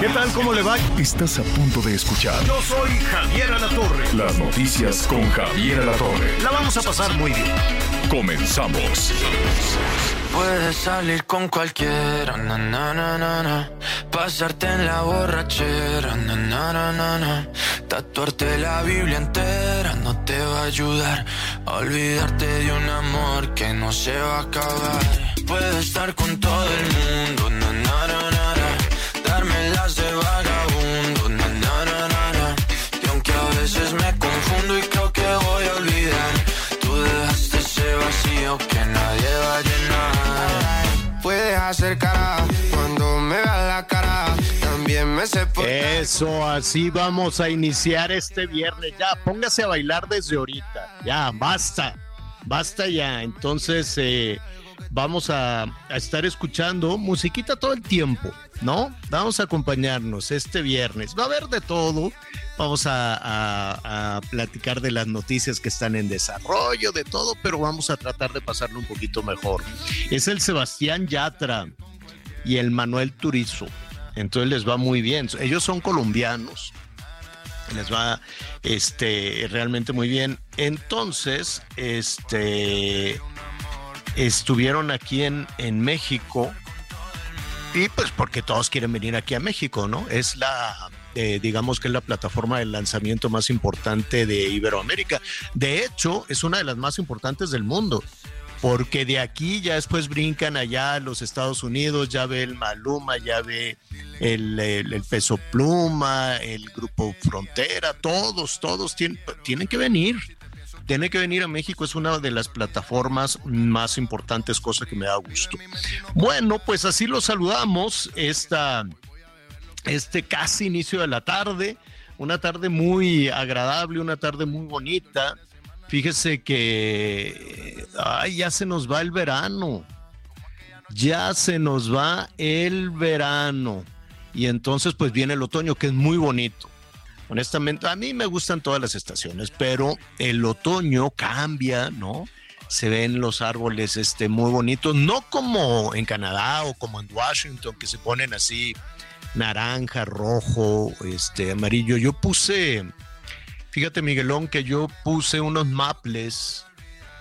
¿Qué tal? ¿Cómo le va? Estás a punto de escuchar Yo soy Javier Alatorre. las noticias con Javier Alatorre. La vamos a pasar muy bien. Comenzamos. Puedes salir con cualquiera, na, na, na, na, na. pasarte en la borrachera, na, na, na, na, na. tatuarte la Biblia entera no te va a ayudar a olvidarte de un amor que no se va a acabar. Puedes estar con todo el mundo, na, na, na, na, na. Cara cuando me veas la cara. También me por Eso, así vamos a iniciar este viernes. Ya, póngase a bailar desde ahorita. Ya, basta. Basta ya. Entonces, eh, vamos a, estar escuchando musiquita todo el tiempo, ¿no? Vamos a acompañarnos este viernes. Va a haber de todo. Vamos a, a- a platicar de las noticias que están en desarrollo, de todo, pero vamos a tratar de pasarlo un poquito mejor. Es el Sebastián Yatra y el Manuel Turizo. Entonces les va muy bien. Ellos son colombianos. Les va este, realmente muy bien. Entonces, este, estuvieron aquí en, en México. Y pues porque todos quieren venir aquí a México, ¿no? Es la, eh, digamos que es la plataforma de lanzamiento más importante de Iberoamérica. De hecho, es una de las más importantes del mundo porque de aquí ya después brincan allá a los Estados Unidos, ya ve el Maluma, ya ve el, el- el Peso Pluma, el Grupo Frontera, todos, todos tienen, tienen que venir. Tienen que venir a México, es una de las plataformas más importantes, cosa que me da gusto. Bueno, pues así lo saludamos esta, este casi inicio de la tarde, una tarde muy agradable, una tarde muy bonita. Fíjese que ay, ya se nos va el verano. Ya se nos va el verano. Y entonces pues viene el otoño que es muy bonito. Honestamente, a mí me gustan todas las estaciones, pero el otoño cambia, ¿no? Se ven los árboles este, muy bonitos, no como en Canadá o como en Washington, que se ponen así naranja, rojo, este, amarillo. Yo puse, Fíjate, Miguelón, que yo puse unos maples.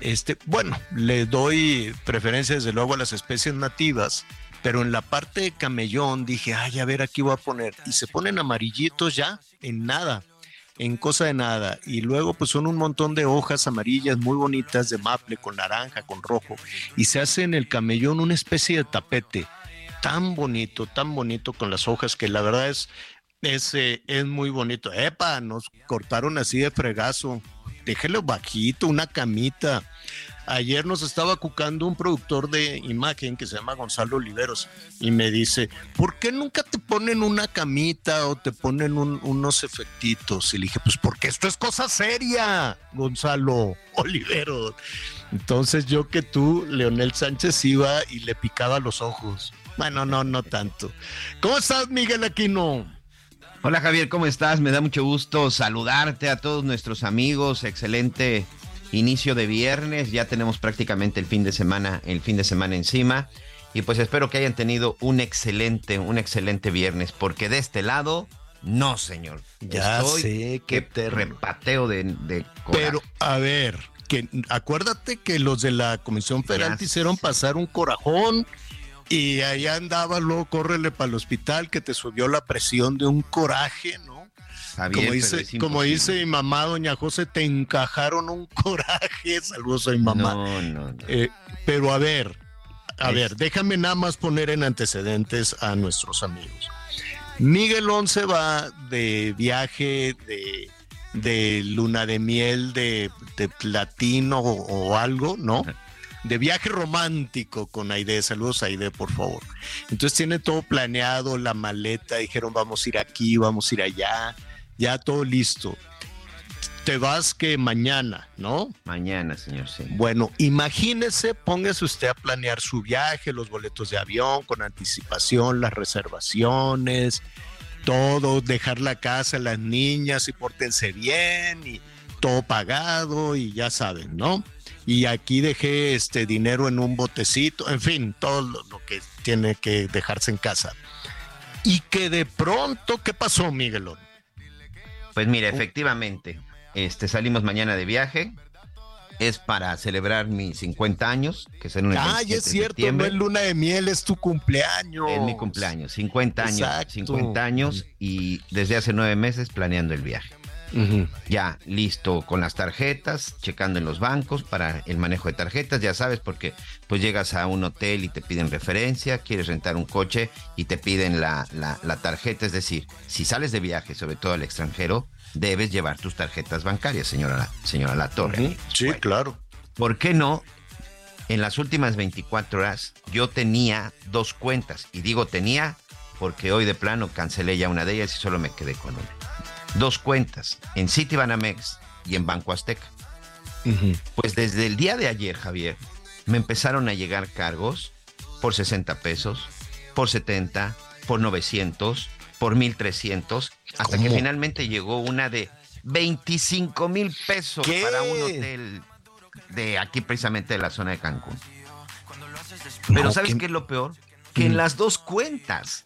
Este, bueno, le doy preferencia desde luego a las especies nativas, pero en la parte de camellón dije, ay, a ver, aquí voy a poner. Y se ponen amarillitos ya, en nada, en cosa de nada. Y luego, pues son un montón de hojas amarillas muy bonitas de maple con naranja, con rojo. Y se hace en el camellón una especie de tapete tan bonito, tan bonito con las hojas que la verdad es es, eh, es muy bonito. Epa, nos cortaron así de fregazo. Déjelo bajito, una camita. Ayer nos estaba cucando un productor de imagen que se llama Gonzalo Oliveros y me dice, ¿por qué nunca te ponen una camita o te ponen un- unos efectitos? Y le dije, pues porque esto es cosa seria, Gonzalo Oliveros. Entonces yo que tú, Leonel Sánchez, iba y le picaba los ojos. Bueno, no, no tanto. ¿Cómo estás, Miguel Aquino? Hola Javier, ¿cómo estás? Me da mucho gusto saludarte a todos nuestros amigos. Excelente inicio de viernes. Ya tenemos prácticamente el fin de semana, el fin de semana encima. Y pues espero que hayan tenido un excelente, un excelente viernes, porque de este lado, no, señor. Ya Estoy- sé, qué terno. repateo de, de. Pero, a ver, que acuérdate que los de la Comisión Federal te hicieron pasar un corajón y allá andaba, luego córrele para el hospital que te subió la presión de un coraje, ¿no? Como dice, como dice mi mamá, doña José, te encajaron un coraje. Saludos a mi mamá. No, no, no. Eh, pero a ver, a Es- ver, déjame nada más poner en antecedentes a nuestros amigos. Miguel Once va de viaje de, de luna de miel de, de platino o, o algo, ¿no? De viaje romántico con Aide. Saludos Aide, por favor. Entonces tiene todo planeado, la maleta, dijeron vamos a ir aquí, vamos a ir allá, ya todo listo. Te vas que mañana, ¿no? Mañana, señor, sí. Bueno, imagínese, póngase usted a planear su viaje, los boletos de avión con anticipación, las reservaciones, todo, dejar la casa, las niñas y pórtense bien y todo pagado y ya saben, ¿no? Y aquí dejé este dinero en un botecito, en fin, todo lo, lo que tiene que dejarse en casa. Y que de pronto, ¿qué pasó, Miguelón? Pues mira, efectivamente, este, salimos mañana de viaje. Es para celebrar mis 50 años, que serán el Ay, 27 es cierto, no es luna de miel, es tu cumpleaños. Es mi cumpleaños, 50 años, Exacto. 50 años y desde hace nueve meses planeando el viaje. Ya listo con las tarjetas, checando en los bancos para el manejo de tarjetas, ya sabes, porque pues llegas a un hotel y te piden referencia, quieres rentar un coche y te piden la, la- la tarjeta, es decir, si sales de viaje, sobre todo al extranjero, debes llevar tus tarjetas bancarias, señora, señora La Torre. Sí, Bueno, claro. ¿Por qué no? En las últimas 24 horas yo tenía dos cuentas y digo tenía porque hoy de plano cancelé ya una de ellas y solo me quedé con una. Dos cuentas en Citibanamex y en Banco Azteca. Pues desde el día de ayer, Javier, me empezaron a llegar cargos por 60 pesos, por 70, por 900, por 1300, hasta que finalmente llegó una de 25 mil pesos ¿Qué? para un hotel de aquí precisamente de la zona de Cancún. Pero No, ¿sabes qué- qué es lo peor? Que en las dos cuentas.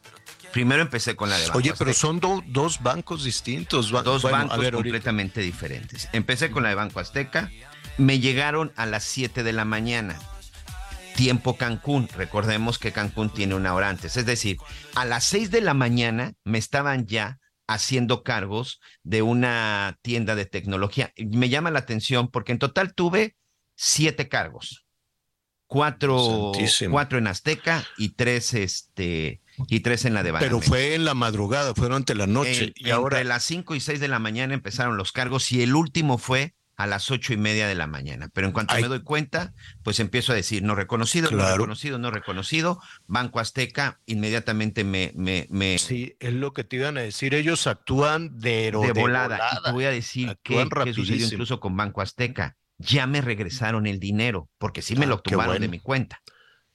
Primero empecé con la de Banco Oye, pero Azteca. son do- dos bancos distintos. Dos bueno, bancos ahorita. completamente diferentes. Empecé con la de Banco Azteca, me llegaron a las 7 de la mañana. Tiempo Cancún, recordemos que Cancún tiene una hora antes, es decir, a las 6 de la mañana me estaban ya haciendo cargos de una tienda de tecnología. Me llama la atención porque en total tuve siete cargos. Cuatro, cuatro en Azteca y tres, este, y tres en la de Pero Banamex. fue en la madrugada, fue durante la noche. En- y ahora, Entre las 5 y 6 de la mañana empezaron los cargos y el último fue a las ocho y media de la mañana. Pero en cuanto Ay. me doy cuenta, pues empiezo a decir no reconocido, no reconocido, no reconocido. Banco Azteca inmediatamente me, me, me sí, es lo que te iban a decir. Ellos actúan de, de, volada. Y te voy a decir qué, Actúan qué sucedió incluso con Banco Azteca. Ya me regresaron el dinero, porque sí me Ah, lo tomaron de mi cuenta.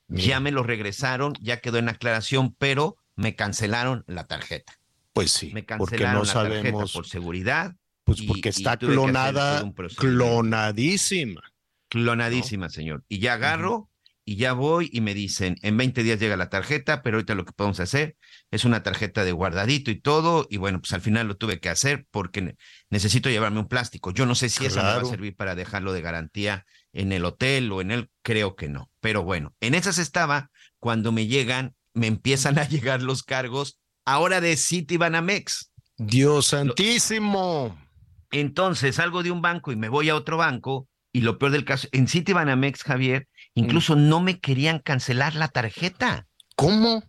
Ya me lo regresaron, ya quedó en aclaración, pero me cancelaron la tarjeta. Pues sí, Me porque cancelaron no la tarjeta sabemos. por seguridad. Pues porque y está clonada, clonadísima. Clonadísima, señor. Y ya agarro y ya voy y me dicen, en 20 días llega la tarjeta, pero ahorita lo que podemos hacer es una tarjeta de guardadito y todo. Y bueno, pues al final lo tuve que hacer porque ne- necesito llevarme un plástico. Yo no sé si eso me va a Claro. servir para dejarlo de garantía en el hotel o en el, creo que no. Pero bueno, en esas estaba cuando me llegan, me empiezan a llegar los cargos ahora de Citibanamex. Dios santísimo. Entonces salgo de un banco y me voy a otro banco y lo peor del caso, en Citibanamex, Javier, incluso no me querían cancelar la tarjeta. ¿Cómo?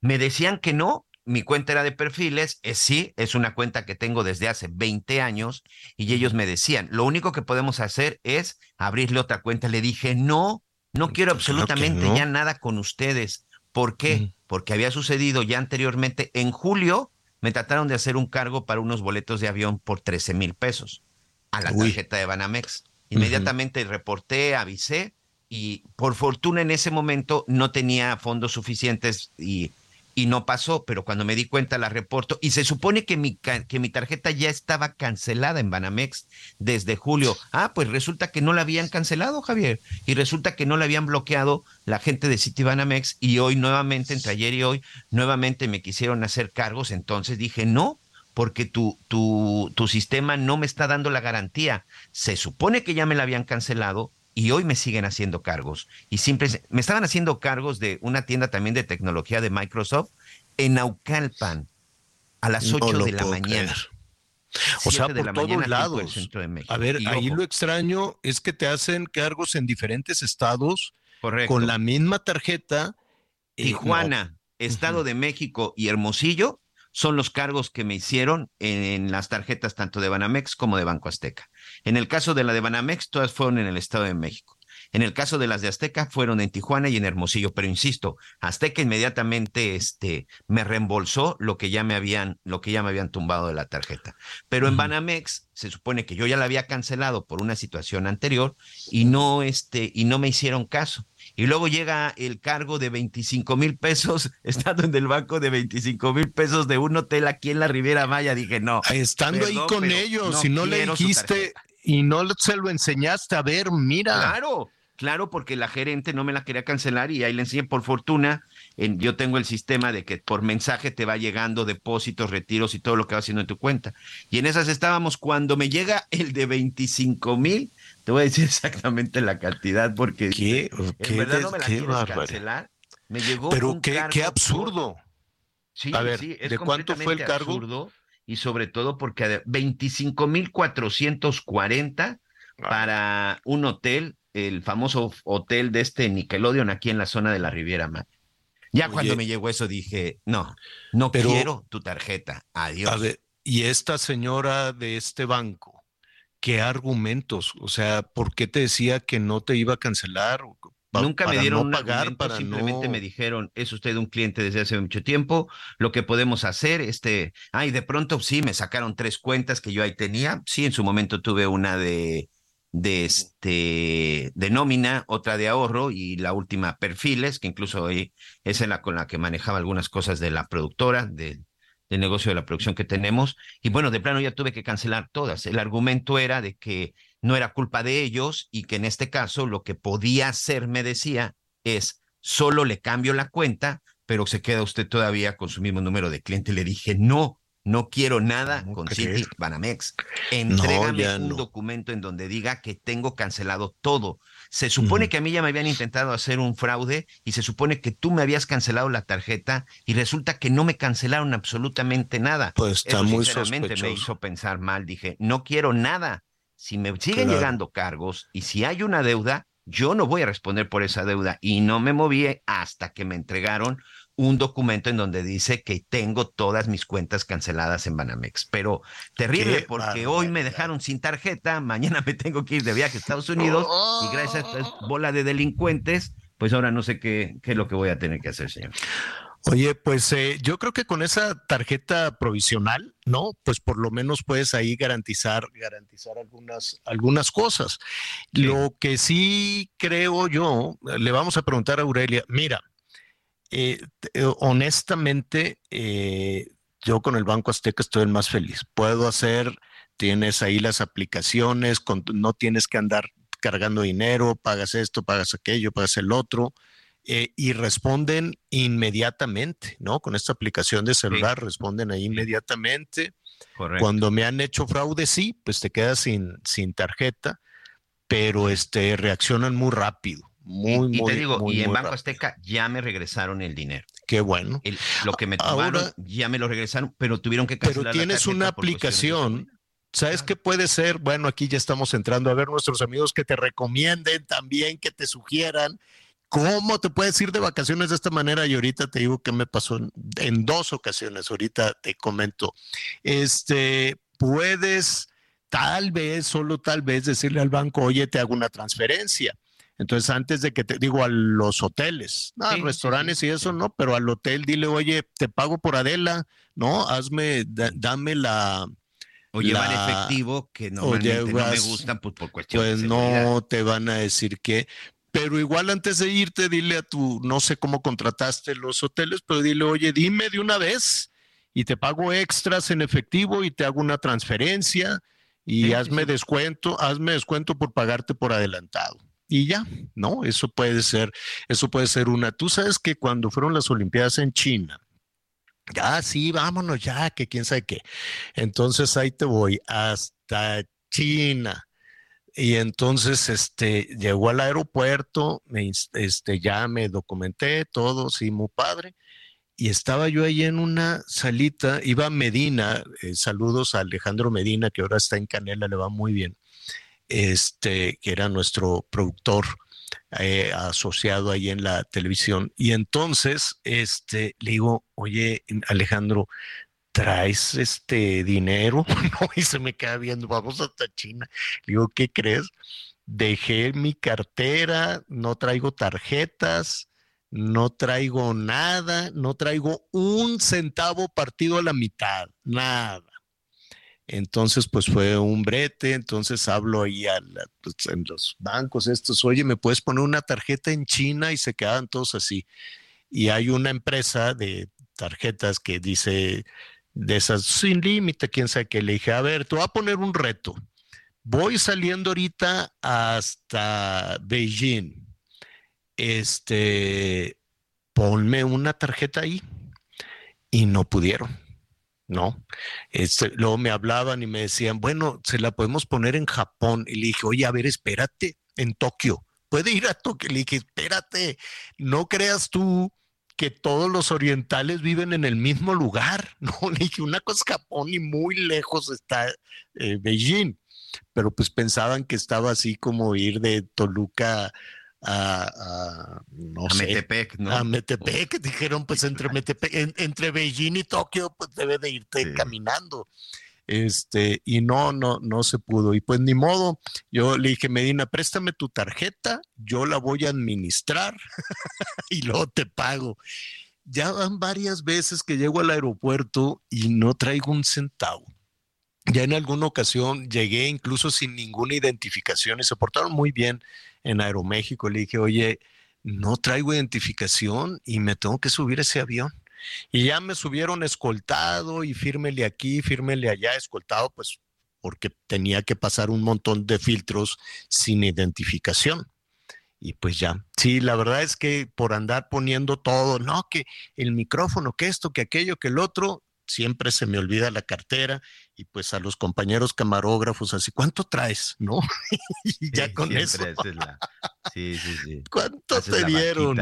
Me decían que no, mi cuenta era de perfiles, es sí, es una cuenta que tengo desde hace 20 años y ellos me decían, lo único que podemos hacer es abrirle otra cuenta. Le dije, no, no quiero Pues claro absolutamente no. ya nada con ustedes. ¿Por qué? Porque había sucedido ya anteriormente, en julio, me trataron de hacer un cargo para unos boletos de avión por 13 mil pesos a la Uy. tarjeta de Banamex. Inmediatamente reporté, avisé y por fortuna en ese momento no tenía fondos suficientes y, y no pasó, pero cuando me di cuenta la reporto y se supone que mi, que mi tarjeta ya estaba cancelada en Banamex desde julio. Ah, pues resulta que no la habían cancelado, Javier, y resulta que no la habían bloqueado la gente de Citibanamex y hoy nuevamente, entre ayer y hoy, nuevamente me quisieron hacer cargos, entonces dije, no, porque tu, tu, tu sistema no me está dando la garantía. Se supone que ya me la habían cancelado y hoy me siguen haciendo cargos. Y simple, me estaban haciendo cargos de una tienda también de tecnología de Microsoft en Naucalpan a las No 8 lo de la mañana. creer. O sea, 7 de por la todos lados. centro de México. A ver, Y ahí ojo, lo extraño es que te hacen cargos en diferentes estados correcto. con la misma tarjeta. Tijuana, Estado de México y Hermosillo son los cargos que me hicieron en, en las tarjetas tanto de Banamex como de Banco Azteca. En el caso de la de Banamex, todas fueron en el Estado de México. En el caso de las de Azteca fueron en Tijuana y en Hermosillo, pero insisto, Azteca inmediatamente este, me reembolsó lo que ya me habían, lo que ya me habían tumbado de la tarjeta. Pero en Banamex se supone que yo ya la había cancelado por una situación anterior y no, este, y no me hicieron caso. Y luego llega el cargo de 25 mil pesos, estando en el banco de 25 mil pesos de un hotel aquí en la Riviera Maya. Dije, no. Estando ahí con ellos, si no le dijiste y no se lo enseñaste a ver, mira. Claro, claro, porque la gerente no me la quería cancelar y ahí le enseñé por fortuna. En, yo tengo el sistema de que por mensaje te va llegando depósitos, retiros y todo lo que va haciendo en tu cuenta. Y en esas estábamos. Cuando me llega el de 25 mil, te voy a decir exactamente la cantidad porque ¿Qué? en verdad no me la quieres cancelar. Me llegó Pero un qué, cargo qué por- absurdo. Sí, A ver, sí, es ¿de cuánto fue el cargo? absurdo, y sobre todo porque de 25.440 Ah. para un hotel, el famoso hotel de este Nickelodeon aquí en la zona de la Riviera Maya. Ya Oye. cuando me llegó eso dije, no, no Pero- quiero tu tarjeta, adiós. A ver, y esta señora de este banco, ¿qué argumentos? O sea, ¿por qué te decía que no te iba a cancelar? Pa- Nunca me dieron no un pagar, argumento, para simplemente no- me dijeron, es usted un cliente desde hace mucho tiempo, lo que podemos hacer, este, ay, de pronto sí, me sacaron tres cuentas que yo ahí tenía, sí, en su momento tuve una de, de este, de nómina, otra de ahorro y la última perfiles, que incluso ahí es en la con la que manejaba algunas cosas de la productora, del del negocio de la producción que tenemos, y bueno, de plano ya tuve que cancelar todas. El argumento era de que no era culpa de ellos y que en este caso lo que podía hacer, me decía, es solo le cambio la cuenta, pero se queda usted todavía con su mismo número de cliente. Le dije, no, no quiero nada ¿Cómo con crees? City Banamex. Entrégame un no. documento en donde diga que tengo cancelado todo. Se supone que a mí ya me habían intentado hacer un fraude y se supone que tú me habías cancelado la tarjeta y resulta que no me cancelaron absolutamente nada. Pues está Eso muy sinceramente me sospechoso. hizo pensar mal. Dije, no quiero nada. Si me siguen Claro. llegando cargos y si hay una deuda, yo no voy a responder por esa deuda. Y no me moví hasta que me entregaron un documento en donde dice que tengo todas mis cuentas canceladas en Banamex. Pero terrible Qué porque hoy me dejaron sin tarjeta, mañana me tengo que ir de viaje a Estados Unidos y gracias a esta bola de delincuentes, pues ahora no sé qué, qué es lo que voy a tener que hacer, señor. Oye, pues eh, yo creo que con esa tarjeta provisional, ¿no? Pues por lo menos puedes ahí garantizar, garantizar algunas, algunas cosas. Lo que sí creo yo, le vamos a preguntar a Aurelia, mira, eh, te- honestamente, eh, yo con el Banco Azteca estoy el más feliz. Puedo hacer, tienes ahí las aplicaciones, con- no tienes que andar cargando dinero, pagas esto, pagas aquello, pagas el otro eh, y responden inmediatamente, ¿no? Con esta aplicación de celular responden ahí inmediatamente. Correcto. Cuando me han hecho fraude, sí, pues te quedas sin, sin tarjeta, pero este, reaccionan muy rápido. Muy, y, y muy, te digo, muy, y en Banco rápido. Azteca ya me regresaron el dinero. Qué bueno. El- lo que me Ahora- tomaron ya me lo regresaron, pero tuvieron que Pero cancelar la tienes una aplicación. ¿Sabes qué puede ser? Bueno, aquí ya estamos entrando a ver nuestros amigos que te recomienden también, que te sugieran cómo te puedes ir de vacaciones de esta manera. Y ahorita te digo que me pasó en, en dos ocasiones. Ahorita te comento. Este, puedes tal vez, solo tal vez decirle al banco, oye, te hago una transferencia. Entonces, antes de que te digo a los hoteles, no, Sí, restaurantes sí, y eso, sí. no, pero al hotel dile, oye, te pago por Adela, ¿no? Hazme, da- dame la, O llevan la- efectivo que normalmente no me gustan pues, por cuestiones pues de no te van a decir que, pero igual antes de irte, dile a tu, no sé cómo contrataste los hoteles, pero dile, oye, dime de una vez y te pago extras en efectivo y te hago una transferencia y sí, hazme sí. descuento, hazme descuento por pagarte por adelantado. Y ya, ¿no? Eso puede ser, eso puede ser una. Tú sabes que cuando fueron las Olimpiadas en China, ya sí, vámonos ya, que quién sabe qué. Entonces ahí te voy hasta China. Y entonces este llegó al aeropuerto, me, este, ya me documenté todo, sí, muy padre. Y estaba yo ahí en una salita, iba Medina, eh, saludos a Alejandro Medina, que ahora está en Canela, le va muy bien, este, que era nuestro productor eh, asociado ahí en la televisión. Y entonces, este, le digo, oye, Alejandro, ¿traes este dinero? y se me queda viendo, vamos hasta China. Le digo, ¿qué crees? dejé mi cartera, no traigo tarjetas, no traigo nada, no traigo un centavo partido a la mitad, nada. Entonces, pues fue un brete, entonces hablo ahí a pues, en los bancos estos, oye, ¿me puedes poner una tarjeta en China? Y se quedaban todos así. Y hay una empresa de tarjetas que dice de esas sin límite, quién sabe qué. Le dije, a ver, te voy a poner un reto. Voy saliendo ahorita hasta Beijing. Este, ponme una tarjeta ahí. Y no pudieron. No. Este, luego me hablaban y me decían, bueno, se la podemos poner en Japón. Y le dije, oye, a ver, espérate, en Tokio. Puede ir a Tokio. Le dije, espérate, no creas tú que todos los orientales viven en el mismo lugar. No, le dije, una cosa es Japón y muy lejos está eh, Beijing. Pero pues pensaban que estaba así como ir de Toluca a, no sé, Metepec, ¿no? A Metepec, dijeron pues entre Metepec, entre Beijing y Tokio, pues debe de irte caminando. Este, y no, no, no se pudo. Y pues ni modo, yo le dije, Medina, préstame tu tarjeta, yo la voy a administrar y luego te pago. Ya van varias veces que llego al aeropuerto y no traigo un centavo. Ya en alguna ocasión llegué incluso sin ninguna identificación y se portaron muy bien en Aeroméxico. Le dije, oye, no traigo identificación y me tengo que subir ese avión. Y ya me subieron escoltado y fírmele aquí, fírmele allá, escoltado, pues porque tenía que pasar un montón de filtros sin identificación. Y pues ya, sí, la verdad es que por andar poniendo todo, no, que el micrófono, que esto, que aquello, que el otro, siempre se me olvida la cartera y pues a los compañeros camarógrafos así, ¿cuánto traes? ¿No? y ya con eso. Sí, sí, sí. ¿Cuánto te dieron?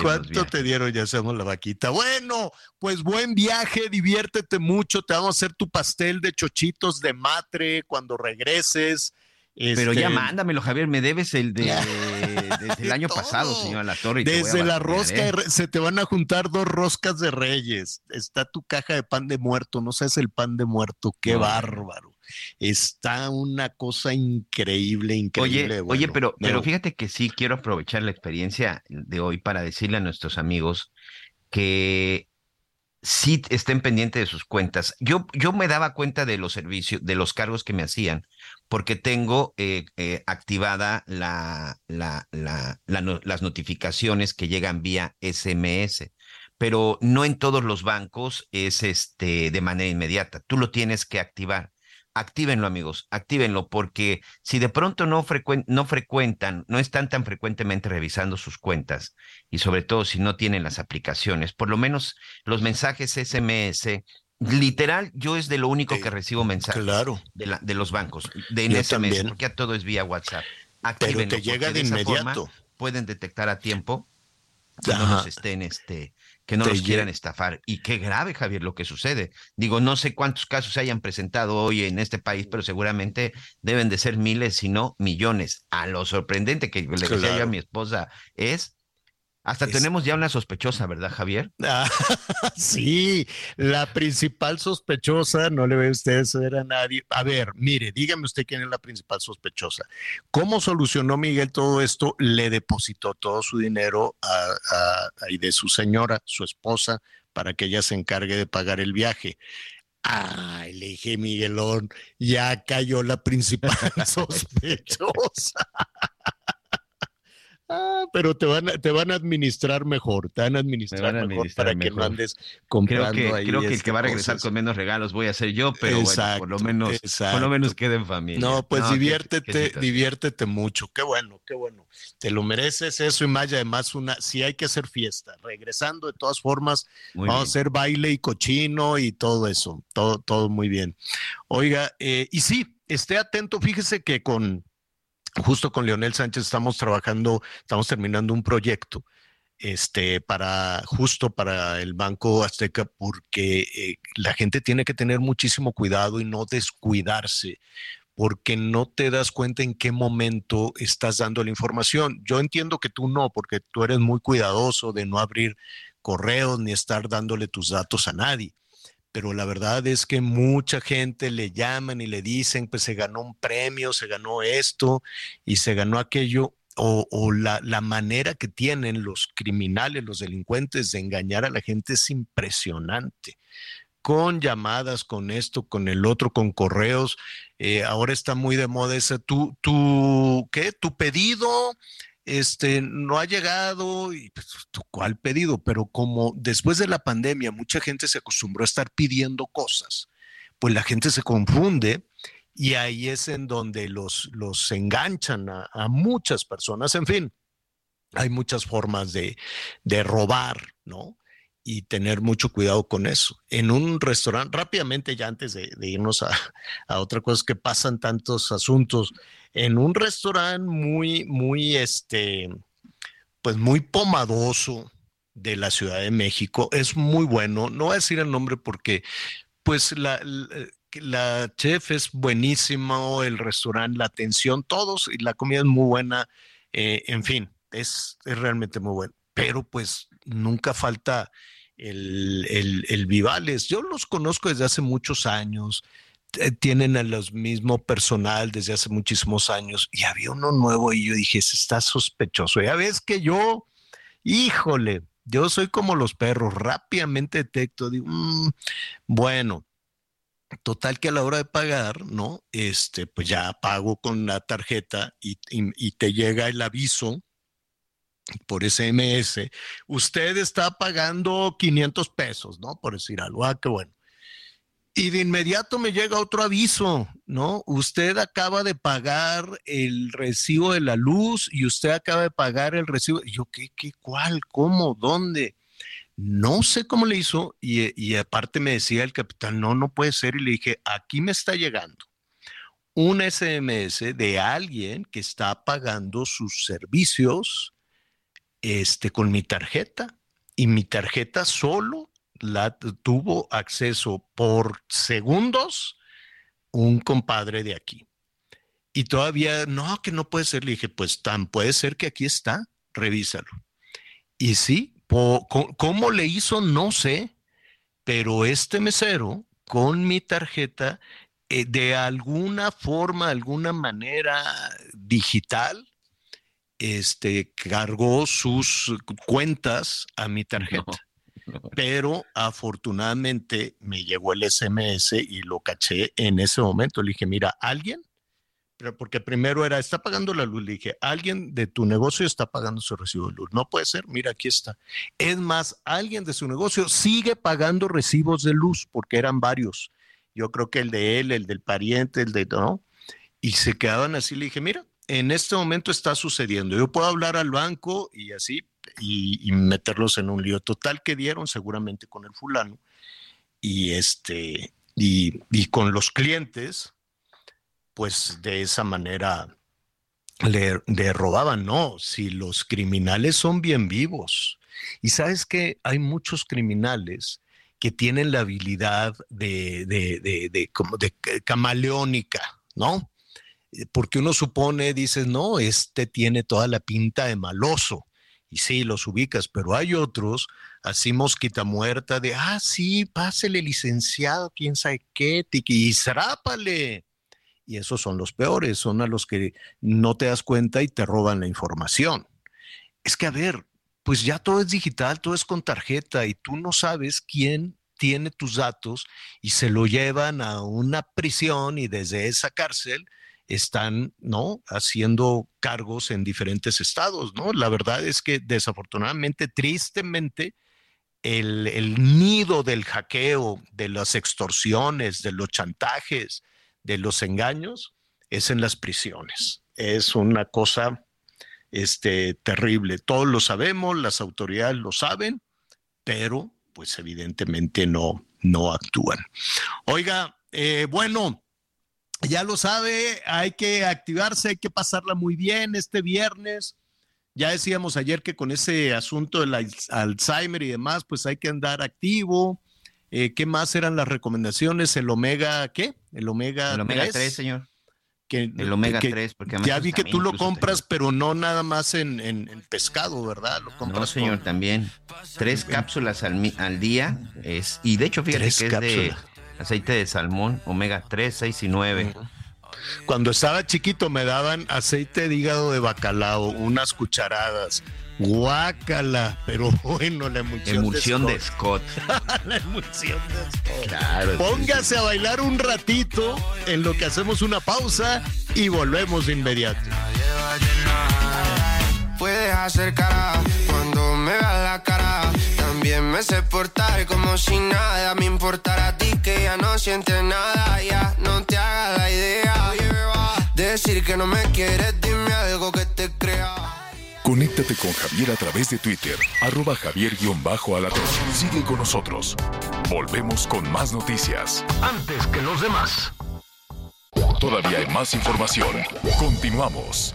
¿Cuánto te dieron? Ya hacemos la vaquita. Bueno, pues buen viaje, diviértete mucho, te vamos a hacer tu pastel de chochitos de matre cuando regreses. Pero ya este, mándamelo, Javier, me debes el de desde el año pasado, señor La Torre. Desde la rosca, ¿eh? se te van a juntar dos roscas de reyes. Está tu caja de pan de muerto, no sabes el pan de muerto, qué bárbaro. Está una cosa increíble, increíble. Oye, oye pero, pero fíjate que sí quiero aprovechar la experiencia de hoy para decirle a nuestros amigos que sí estén pendientes de sus cuentas. Yo, yo me daba cuenta de los servicios, de los cargos que me hacían, porque tengo eh, eh, activada la, la, la, las notificaciones que llegan vía SMS, pero no en todos los bancos es este, de manera inmediata. Tú lo tienes que activar actívenlo, amigos, actívenlo, porque si de pronto no, no frecuentan, no están tan frecuentemente revisando sus cuentas, y sobre todo si no tienen las aplicaciones, por lo menos los mensajes SMS, literal, yo es de lo único que recibo mensajes claro. de, la, de los bancos, de SMS, porque a todo es vía WhatsApp. Actívenlo, Pero te llega de, inmediato. pueden detectar a tiempo que no nos estén este, que no los quieran estafar. Y qué grave, Javier, lo que sucede. Digo, no sé cuántos casos se hayan presentado hoy en este país, pero seguramente deben de ser miles, si no millones. A lo sorprendente que le decía yo a mi esposa es hasta tenemos ya una sospechosa, ¿verdad, Javier? Ah, sí, la principal sospechosa, no le ve usted ver a nadie. A ver, mire, dígame usted quién es la principal sospechosa. ¿Cómo solucionó Miguel todo esto? Le depositó todo su dinero a, de su señora, su esposa, para que ella se encargue de pagar el viaje. Ay, le dije, Miguelón, ya cayó la principal sospechosa. Ah, pero te van, a, te van a administrar mejor, te van a administrar, mejor para que no andes comprando creo que, ahí Creo que el que este, va a regresar con menos regalos voy a ser yo, pero bueno, por lo menos, por lo menos quede en familia. No, pues diviértete, diviértete mucho. Qué bueno, qué bueno. Te lo mereces eso y más, y además una, si hay que hacer fiesta. Regresando de todas formas, vamos a hacer baile y cochino y todo eso, todo, todo muy bien. Oiga, eh, y sí, esté atento, fíjese que con justo con Leonel Sánchez estamos trabajando, estamos terminando un proyecto este, para justo para el Banco Azteca, porque eh, la gente tiene que tener muchísimo cuidado y no descuidarse, porque no te das cuenta en qué momento estás dando la información. Yo entiendo que tú no, porque tú eres muy cuidadoso de no abrir correos ni estar dándole tus datos a nadie pero la verdad es que mucha gente le llaman y le dicen, pues se ganó un premio, se ganó esto y se ganó aquello, o, la, manera que tienen los criminales, los delincuentes de engañar a la gente es impresionante. Con llamadas, con esto, con el otro, con correos. Eh, ahora está muy de moda ese, tu, tu, ¿qué? Tu pedido este, no ha llegado, y pues, ¿cuál pedido? Pero como después de la pandemia mucha gente se acostumbró a estar pidiendo cosas, pues la gente se confunde y ahí es en donde los, los enganchan a, muchas personas. En fin, hay muchas formas de, de robar, ¿no? y tener mucho cuidado con eso. En un restaurante, rápidamente ya antes de, irnos a, a, otra cosa, que pasan tantos asuntos, en un restaurante muy, muy, este, pues muy pomadoso de la Ciudad de México, es muy bueno, no voy a decir el nombre porque, pues la, la, chef es buenísimo, el restaurante, la atención, todos, y la comida es muy buena, eh, en fin, es, es realmente muy bueno, pero pues nunca falta el, el, Vivales. Yo los conozco desde hace muchos años, eh, tienen a los mismo personal desde hace muchísimos años y había uno nuevo y yo dije, está sospechoso. Ya ves que yo, híjole, yo soy como los perros, rápidamente detecto, digo, mm, bueno, total que a la hora de pagar, ¿no? Este, pues ya pago con la tarjeta y, y te llega el aviso por SMS, usted está pagando 500 pesos, ¿no? Por decir algo, ah, qué bueno. Y de inmediato me llega otro aviso, ¿no? Usted acaba de pagar el recibo de la luz y usted acaba de pagar el recibo. Yo, ¿qué, qué, cuál, cómo, dónde? No sé cómo le hizo y, y aparte me decía el capitán, no, no puede ser. Y le dije, aquí me está llegando un SMS de alguien que está pagando sus servicios este, con mi tarjeta y mi tarjeta solo la tuvo acceso por segundos un compadre de aquí. Y todavía, no, que no puede ser. Le dije, pues tan puede ser que aquí está, revísalo. Y sí, ¿cómo le hizo? No sé, pero este mesero con mi tarjeta, eh, de alguna forma, alguna manera digital, este, cargó sus cuentas a mi tarjeta. Pero afortunadamente me llegó el SMS y lo caché en ese momento. Le dije, mira, alguien, pero porque primero era, está pagando la luz. Le dije, alguien de tu negocio está pagando su recibo de luz. No puede ser, mira, aquí está. Es más, alguien de su negocio sigue pagando recibos de luz porque eran varios. Yo creo que el de él, el del pariente, el de, ¿no? Y se quedaban así. Le dije, mira, en este momento está sucediendo. Yo puedo hablar al banco y así, y, meterlos en un lío total que dieron seguramente con el fulano. Y este, y, y con los clientes, pues de esa manera le, le, robaban. No, si los criminales son bien vivos. Y sabes que hay muchos criminales que tienen la habilidad de, de, de, de, camaleónica, ¿no? Porque uno supone, dices, no, este tiene toda la pinta de maloso. Y sí, los ubicas, pero hay otros, así mosquita muerta, de, ah, sí, pásele licenciado, quién sabe qué, y zrápale. Y esos son los peores, son a los que no te das cuenta y te roban la información. Es que, a ver, pues ya todo es digital, todo es con tarjeta y tú no sabes quién tiene tus datos y se lo llevan a una prisión y desde esa cárcel están, ¿no? Haciendo cargos en diferentes estados, ¿no? La verdad es que desafortunadamente, tristemente, el, el nido del hackeo, de las extorsiones, de los chantajes, de los engaños, es en las prisiones. Es una cosa este, terrible. Todos lo sabemos, las autoridades lo saben, pero pues evidentemente no, no actúan. Oiga, eh, bueno, ya lo sabe, hay que activarse, hay que pasarla muy bien este viernes. Ya decíamos ayer que con ese asunto del Alzheimer y demás, pues hay que andar activo. Eh, ¿Qué más eran las recomendaciones? El omega, ¿qué? El omega, el omega 3, señor. Que, El omega que 3, porque además ya vi que tú lo compras, pero no nada más en, en- en pescado, ¿verdad? Lo compras No, señor, con- también. Tres cápsulas al, día. Es, y de hecho, fíjate Tres que es de cápsulas. Aceite de salmón, omega 3, 6 y 9. Cuando estaba chiquito me daban aceite de hígado de bacalao, unas cucharadas. Guácala, pero bueno, la emulsión, Emulsión de de Scott. La emulsión de Scott. Claro. sí, Póngase a bailar un ratito en lo que hacemos una pausa y volvemos de inmediato. Puedes hacer cara cuando me veas la cara. También me sé portar como si nada me importara a ti que ya no sientes nada. Ya no te hagas la idea. Decir que no me quieres, dime algo que te crea. Conéctate con Javier a través de Twitter, arroba javier-alatón. Sigue con nosotros. Volvemos con más noticias. Antes que los demás. Todavía hay más información. Continuamos.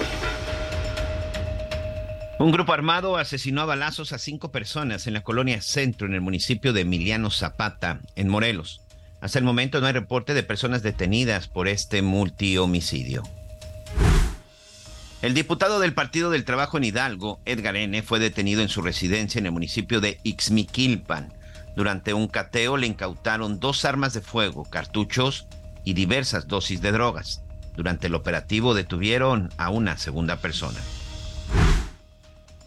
Un grupo armado asesinó a balazos a cinco personas en la colonia Centro, en el municipio de Emiliano Zapata, en Morelos. Hasta el momento no hay reporte de personas detenidas por este multihomicidio. El diputado del Partido del Trabajo en Hidalgo, Edgar N., fue detenido en su residencia en el municipio de Ixmiquilpan. Durante un cateo le incautaron dos armas de fuego, cartuchos y diversas dosis de drogas. Durante el operativo detuvieron a una segunda persona.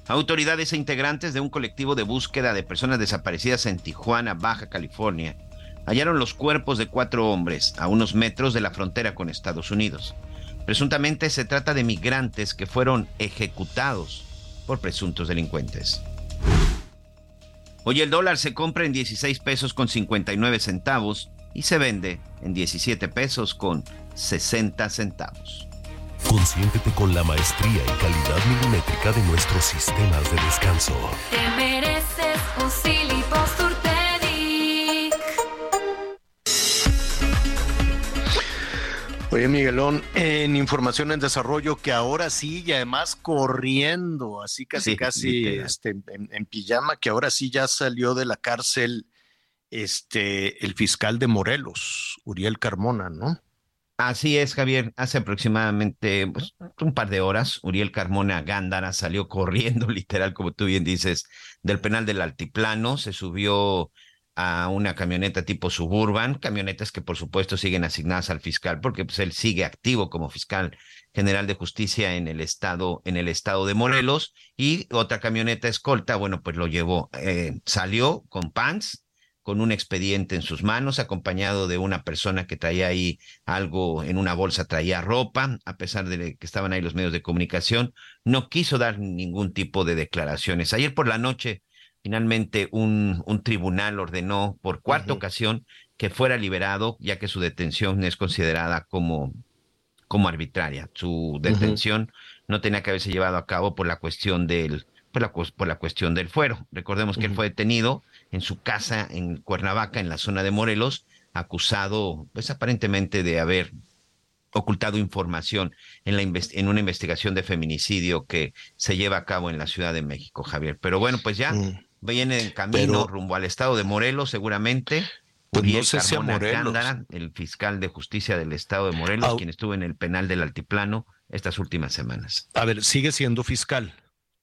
Autoridades e integrantes de un colectivo de búsqueda de personas desaparecidas en Tijuana, Baja California, hallaron los cuerpos de cuatro hombres a unos metros de la frontera con Estados Unidos. Presuntamente se trata de migrantes que fueron ejecutados por presuntos delincuentes. Hoy el dólar se compra en 16 pesos con 59 centavos y se vende en 17 pesos con 60 centavos. Consiéntete con la maestría y calidad milimétrica de nuestros sistemas de descanso. Te mereces un Posturpedic. Oye, Miguelón, en información en desarrollo que ahora sí y además corriendo, así casi Sí, casi este, en, en pijama, que ahora sí ya salió de la cárcel este, el fiscal de Morelos, Uriel Carmona, ¿no? Así es, Javier. Hace aproximadamente pues, un par de horas, Uriel Carmona Gándara salió corriendo, literal, como tú bien dices, del penal del Altiplano. Se subió a una camioneta tipo Suburban, camionetas que por supuesto siguen asignadas al fiscal, porque pues, él sigue activo como fiscal general de justicia en el estado, en el estado de Morelos, y otra camioneta escolta, bueno, pues lo llevó, eh, salió con pants, con un expediente en sus manos, acompañado de una persona que traía ahí algo en una bolsa, traía ropa, a pesar de que estaban ahí los medios de comunicación, no quiso dar ningún tipo de declaraciones. Ayer por la noche, finalmente un, un tribunal ordenó por cuarta ocasión que fuera liberado, ya que su detención es considerada como, como arbitraria. Su detención no tenía que haberse llevado a cabo por la cuestión del, por la, por la cuestión del fuero. Recordemos que él fue detenido en su casa en Cuernavaca, en la zona de Morelos, acusado, pues aparentemente de haber ocultado información en, la en una investigación de feminicidio que se lleva a cabo en la Ciudad de México, Javier. Pero bueno, pues ya viene en camino Pero- rumbo al estado de Morelos, seguramente. Pues no Uriel sé si a Carmona Morelos. Gándara, el fiscal de justicia del estado de Morelos, quien estuvo en el penal del Altiplano estas últimas semanas. A ver, sigue siendo fiscal.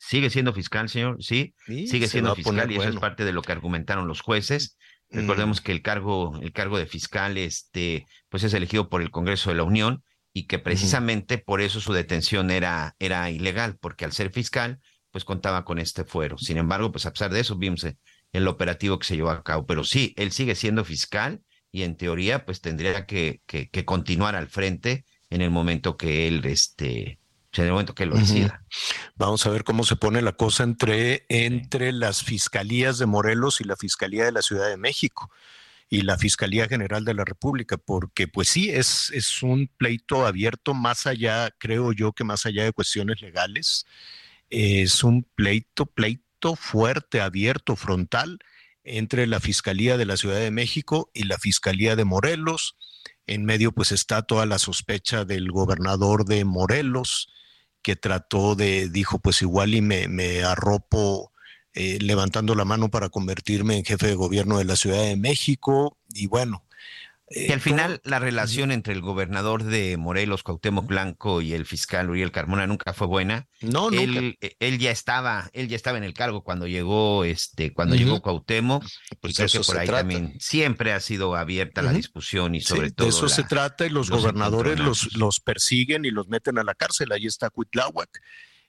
Sigue siendo fiscal, señor, sí, Sí, sigue siendo fiscal y eso es parte de lo que argumentaron los jueces. Mm. Recordemos que el cargo, el cargo de fiscal, este, pues es elegido por el Congreso de la Unión y que precisamente por eso su detención era, era ilegal, porque al ser fiscal, pues contaba con este fuero. Sin embargo, pues a pesar de eso, vimos eh, el operativo que se llevó a cabo. Pero sí, él sigue siendo fiscal y en teoría, pues tendría que, que, que continuar al frente en el momento que él, este, en el momento que lo decida. Vamos a ver cómo se pone la cosa entre, entre las fiscalías de Morelos y la Fiscalía de la Ciudad de México y la Fiscalía General de la República, porque pues sí, es, es un pleito abierto más allá, creo yo que más allá de cuestiones legales, es un pleito pleito fuerte, abierto, frontal entre la Fiscalía de la Ciudad de México y la Fiscalía de Morelos. En medio pues está toda la sospecha del gobernador de Morelos, que trató de, dijo pues igual y me, me arropo eh, levantando la mano para convertirme en jefe de gobierno de la Ciudad de México. Y bueno, que al eh, final la relación entre el gobernador de Morelos, Cuauhtémoc Blanco, y el fiscal Uriel Carmona nunca fue buena. No, él, nunca. Él ya estaba, él ya estaba en el cargo cuando llegó, este, cuando llegó Cuauhtémoc. Pues y creo que por ahí trata. también siempre ha sido abierta la discusión y Sí, sobre de todo. eso se trata y los, los gobernadores los, los persiguen y los meten a la cárcel. Ahí está Cuitláhuac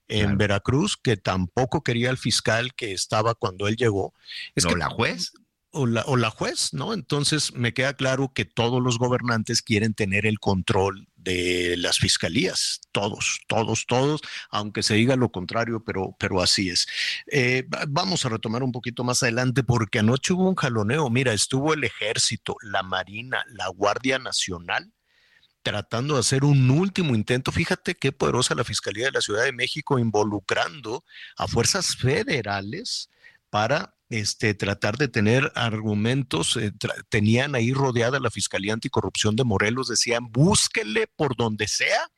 en Claro. Veracruz, que tampoco quería al fiscal que estaba cuando él llegó. Es ¿No, que la juez? O la, o la juez, ¿no? Entonces me queda claro que todos los gobernantes quieren tener el control de las fiscalías, todos, todos, todos, aunque se diga lo contrario, pero, pero así es. Eh, va- vamos a retomar un poquito más adelante porque anoche hubo un jaloneo, mira, estuvo el ejército, la marina, la Guardia Nacional tratando de hacer un último intento. Fíjate qué poderosa la Fiscalía de la Ciudad de México involucrando a fuerzas federales para este, tratar de tener argumentos. eh, tenían ahí rodeada la Fiscalía Anticorrupción de Morelos, decían, búsquele por donde sea,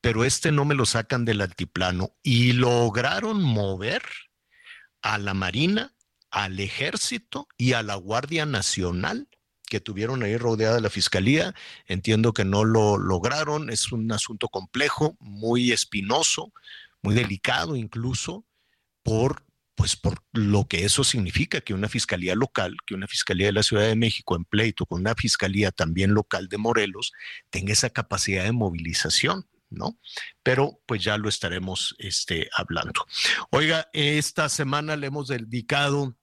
pero este no me lo sacan del altiplano. Y lograron mover a la Marina, al Ejército y a la Guardia Nacional que tuvieron ahí rodeada la fiscalía. Entiendo que no lo lograron. Es un asunto complejo, muy espinoso, muy delicado incluso, por pues por lo que eso significa que una fiscalía local, que una fiscalía de la Ciudad de México en pleito con una fiscalía también local de Morelos tenga esa capacidad de movilización, ¿no? Pero pues ya lo estaremos este, hablando. Oiga, esta semana le hemos dedicado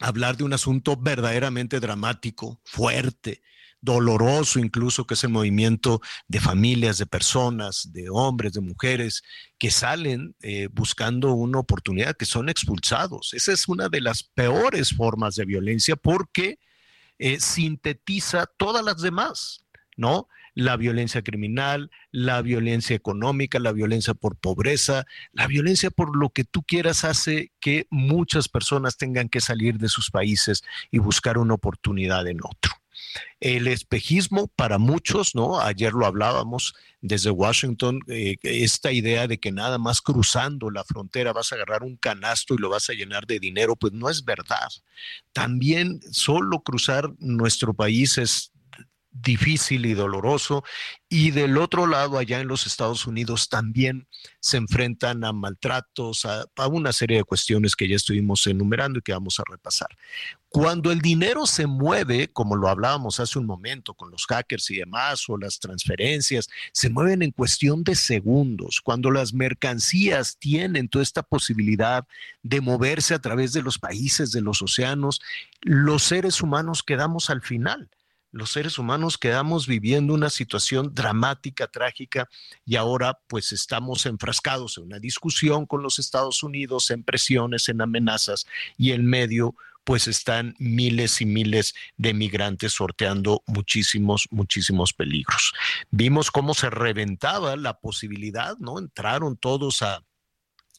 a hablar de un asunto verdaderamente dramático, fuerte, doloroso incluso, que es el movimiento de familias, de personas, de hombres, de mujeres que salen eh, buscando una oportunidad, que son expulsados. Esa es una de las peores formas de violencia porque eh, sintetiza todas las demás, ¿no? La violencia criminal, la violencia económica, la violencia por pobreza, la violencia por lo que tú quieras hace que muchas personas tengan que salir de sus países y buscar una oportunidad en otro. El espejismo para muchos, ¿no? Ayer lo hablábamos desde Washington, eh, esta idea de que nada más cruzando la frontera vas a agarrar un canasto y lo vas a llenar de dinero, pues no es verdad. También solo cruzar nuestro país es difícil y doloroso. Y del otro lado, allá en los Estados Unidos, también se enfrentan a maltratos, a, a, una serie de cuestiones que ya estuvimos enumerando y que vamos a repasar. Cuando el dinero se mueve, como lo hablábamos hace un momento con los hackers y demás, o las transferencias, se mueven en cuestión de segundos. Cuando las mercancías tienen toda esta posibilidad de moverse a través de los países, de los océanos, los seres humanos quedamos al final los seres humanos quedamos viviendo una situación dramática, trágica, y ahora pues estamos enfrascados en una discusión con los Estados Unidos, en presiones, en amenazas, y en medio pues están miles y miles de migrantes sorteando muchísimos, muchísimos peligros. Vimos cómo se reventaba la posibilidad, ¿no? Entraron todos a,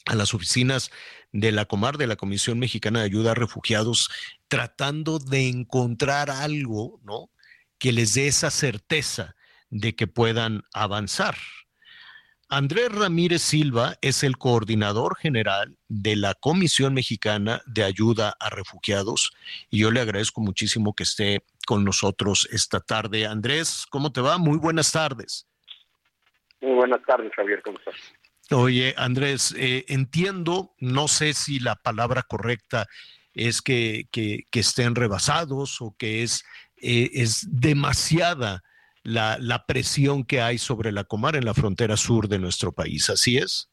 a las oficinas de la Comar, de la Comisión Mexicana de Ayuda a Refugiados, tratando de encontrar algo, ¿no? que les dé esa certeza de que puedan avanzar. Andrés Ramírez Silva es el coordinador general de la Comisión Mexicana de Ayuda a Refugiados y yo le agradezco muchísimo que esté con nosotros esta tarde. Andrés, ¿cómo te va? Muy buenas tardes. Muy buenas tardes, Javier, ¿cómo estás? Oye, Andrés, eh, entiendo, no sé si la palabra correcta es que, que, que estén rebasados o que es eh, es demasiada la, la, presión que hay sobre la Comar en la frontera sur de nuestro país. ¿Así es?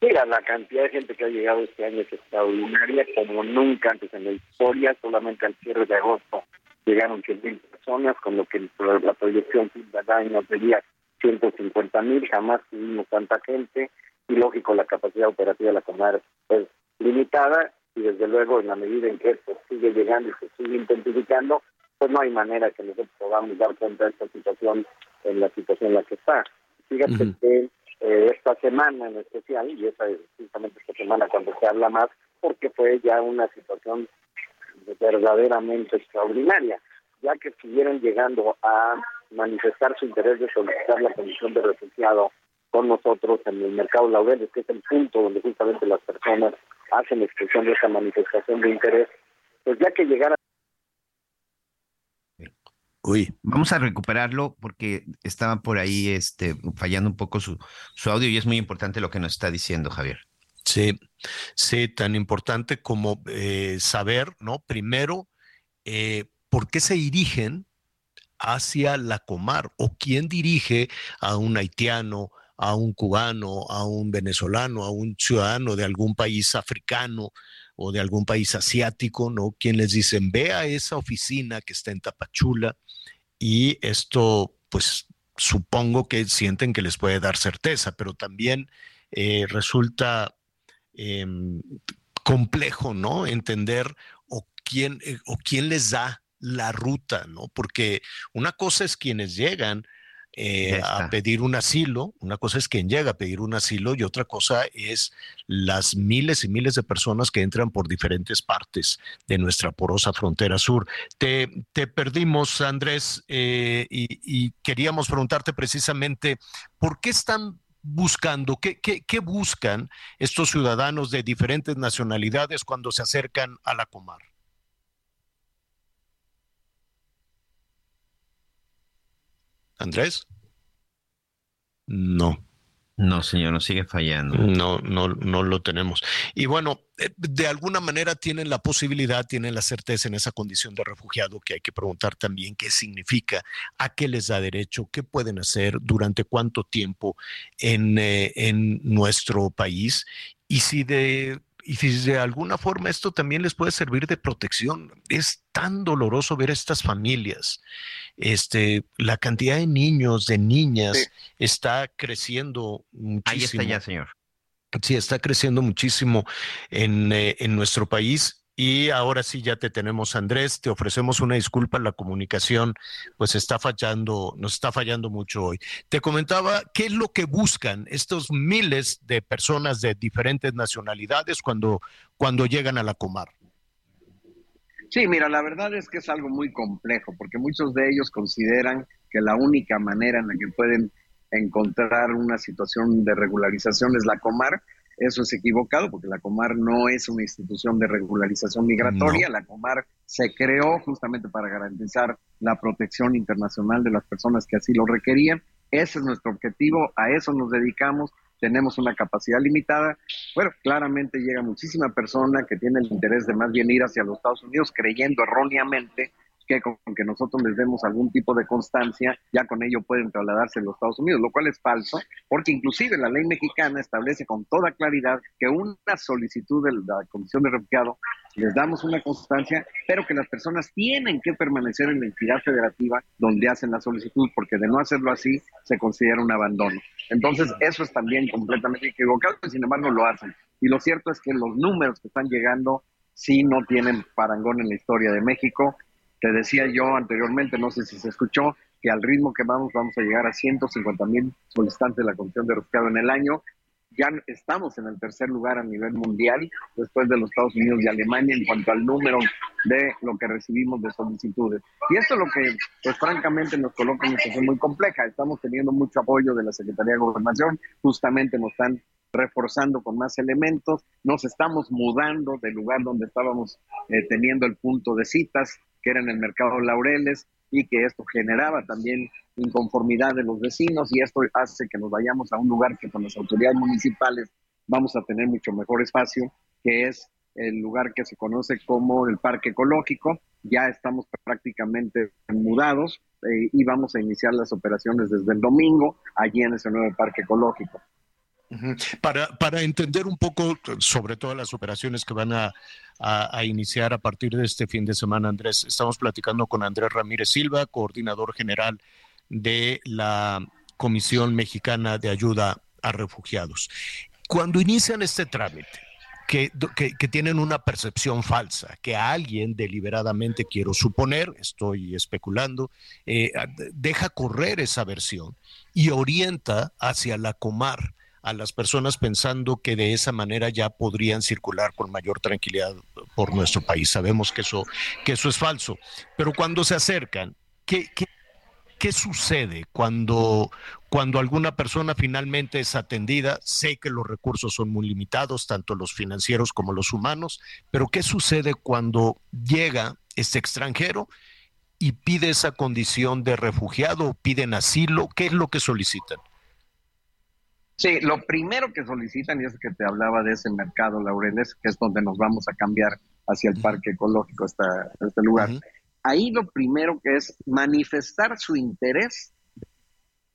Mira, la cantidad de gente que ha llegado este año es extraordinaria, como nunca antes en la historia. Solamente al cierre de agosto llegaron 100 mil personas, con lo que la proyección año sería 150 mil. Jamás tuvimos tanta gente y, lógico, la capacidad operativa de la Comar es limitada y desde luego en la medida en que esto sigue llegando y se sigue intensificando, pues no hay manera que nosotros podamos dar cuenta de esta situación en la situación en la que está. Fíjate uh -huh. que eh, esta semana en especial, y esa es justamente esta semana cuando se habla más, porque fue ya una situación verdaderamente extraordinaria, ya que estuvieron llegando a manifestar su interés de solicitar la condición de refugiado con nosotros en el mercado Laureles, que es el punto donde justamente las personas hacen expresión de esa manifestación de interés, pues ya que llegara Uy. Vamos a recuperarlo porque estaba por ahí este, fallando un poco su, su audio y es muy importante lo que nos está diciendo Javier. Sí, sí, tan importante como eh, saber, ¿no? Primero, eh, por qué se dirigen hacia la Comar o quién dirige a un haitiano, a un cubano, a un venezolano, a un ciudadano de algún país africano o de algún país asiático, ¿no? Quien les dicen, ve a esa oficina que está en Tapachula y esto, pues, supongo que sienten que les puede dar certeza, pero también eh, resulta em, complejo, ¿no? Entender o quién, eh, o quién les da la ruta, ¿no? Porque una cosa es quienes llegan eh, a pedir un asilo. Una cosa es quien llega a pedir un asilo y otra cosa es las miles y miles de personas que entran por diferentes partes de nuestra porosa frontera sur. Te, perdimos, Andrés, eh, y, queríamos preguntarte precisamente por qué están buscando, qué, qué buscan estos ciudadanos de diferentes nacionalidades cuando se acercan a la Comar. Andrés. No. No, señor, nos sigue fallando. No, no, no lo tenemos. Y bueno, eh, de alguna manera tienen la posibilidad, tienen la certeza en esa condición de refugiado que hay que preguntar también qué significa, a qué les da derecho, qué pueden hacer, durante cuánto tiempo en, eh, en nuestro país y si de y si de alguna forma esto también les puede servir de protección. Es tan doloroso ver a estas familias. Este, la cantidad de niños, de niñas, está creciendo muchísimo. Ahí está ya, señor. Sí, está creciendo muchísimo en, eh, en nuestro país y ahora sí ya te tenemos, Andrés. Te ofrecemos una disculpa. La comunicación, pues está fallando, nos está fallando mucho hoy. Te comentaba qué es lo que buscan estos miles de personas de diferentes nacionalidades cuando, cuando llegan a la Comar. Sí, mira, la verdad es que es algo muy complejo, porque muchos de ellos consideran que la única manera en la que pueden encontrar una situación de regularización es la Comar, eso es equivocado porque la Comar no es una institución de regularización migratoria. La Comar se creó justamente para garantizar la protección internacional de las personas que así lo requerían. Ese es nuestro objetivo, a eso nos dedicamos. Tenemos una capacidad limitada. Bueno, claramente llega muchísima persona que tiene el interés de más bien ir hacia los Estados Unidos creyendo erróneamente que con que nosotros les demos algún tipo de constancia, ya con ello pueden trasladarse a los Estados Unidos, lo cual es falso, porque inclusive la ley mexicana establece con toda claridad que una solicitud de la Comisión de Refugiado les damos una constancia, pero que las personas tienen que permanecer en la entidad federativa donde hacen la solicitud, porque de no hacerlo así se considera un abandono. Entonces, eso es también completamente equivocado, sin embargo lo hacen. Y lo cierto es que los números que están llegando sí no tienen parangón en la historia de México te decía yo anteriormente, no sé si se escuchó, que al ritmo que vamos vamos a llegar a 150 mil solicitantes de la Comisión de Refugiados en el año. Ya estamos en el tercer lugar a nivel mundial, después de los Estados Unidos y Alemania, en cuanto al número de lo que recibimos de solicitudes. Y esto es lo que, pues francamente, nos coloca en una situación muy compleja. Estamos teniendo mucho apoyo de la Secretaría de Gobernación, justamente nos están reforzando con más elementos, nos estamos mudando del lugar donde estábamos eh, teniendo el punto de citas, que era en el mercado Laureles, y que esto generaba también inconformidad de los vecinos y esto hace que nos vayamos a un lugar que con las autoridades municipales vamos a tener mucho mejor espacio, que es el lugar que se conoce como el Parque Ecológico. Ya estamos prácticamente mudados eh, y vamos a iniciar las operaciones desde el domingo allí en ese nuevo Parque Ecológico. Para, para entender un poco sobre todas las operaciones que van a, a, iniciar a partir de este fin de semana, Andrés, estamos platicando con Andrés Ramírez Silva, coordinador general de la Comisión Mexicana de Ayuda a Refugiados. Cuando inician este trámite, que, que, tienen una percepción falsa, que alguien deliberadamente, quiero suponer, estoy especulando, eh, deja correr esa versión y orienta hacia la Comar a las personas pensando que de esa manera ya podrían circular con mayor tranquilidad por nuestro país. Sabemos que eso, que eso es falso, pero cuando se acercan, ¿qué, qué, qué sucede cuando, cuando alguna persona finalmente es atendida? Sé que los recursos son muy limitados, tanto los financieros como los humanos, pero ¿qué sucede cuando llega este extranjero? y pide esa condición de refugiado, piden asilo, ¿qué es lo que solicitan? Sí, lo primero que solicitan, y es que te hablaba de ese mercado, Laureles, que es donde nos vamos a cambiar hacia el parque ecológico, esta, este lugar. Ahí lo primero que es manifestar su interés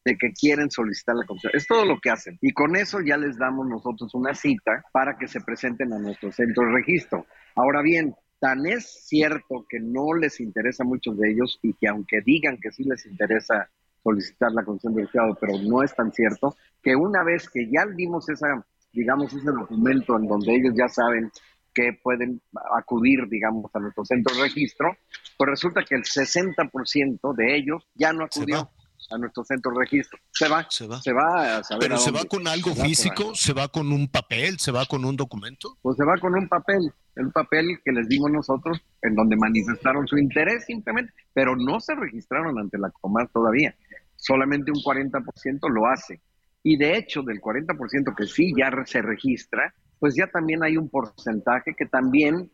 de que quieren solicitar la comisión. Es todo lo que hacen. Y con eso ya les damos nosotros una cita para que se presenten a nuestro centro de registro. Ahora bien, tan es cierto que no les interesa a muchos de ellos y que aunque digan que sí les interesa solicitar la condición de refugiado, pero no es tan cierto, que una vez que ya dimos esa, digamos, ese documento en donde ellos ya saben que pueden acudir, digamos, a nuestro centro de registro, pues resulta que el 60% de ellos ya no acudió a nuestro centro de registro. Se va, se va, se va a saber ¿Pero se va con algo físico? ¿Se va con un papel? ¿Se va con un documento? Pues se va con un papel, el papel que les dimos nosotros, en donde manifestaron su interés simplemente, pero no se registraron ante la Comar todavía. Solamente un 40% lo hace. Y de hecho, del 40% que sí ya se registra, pues ya también hay un porcentaje que también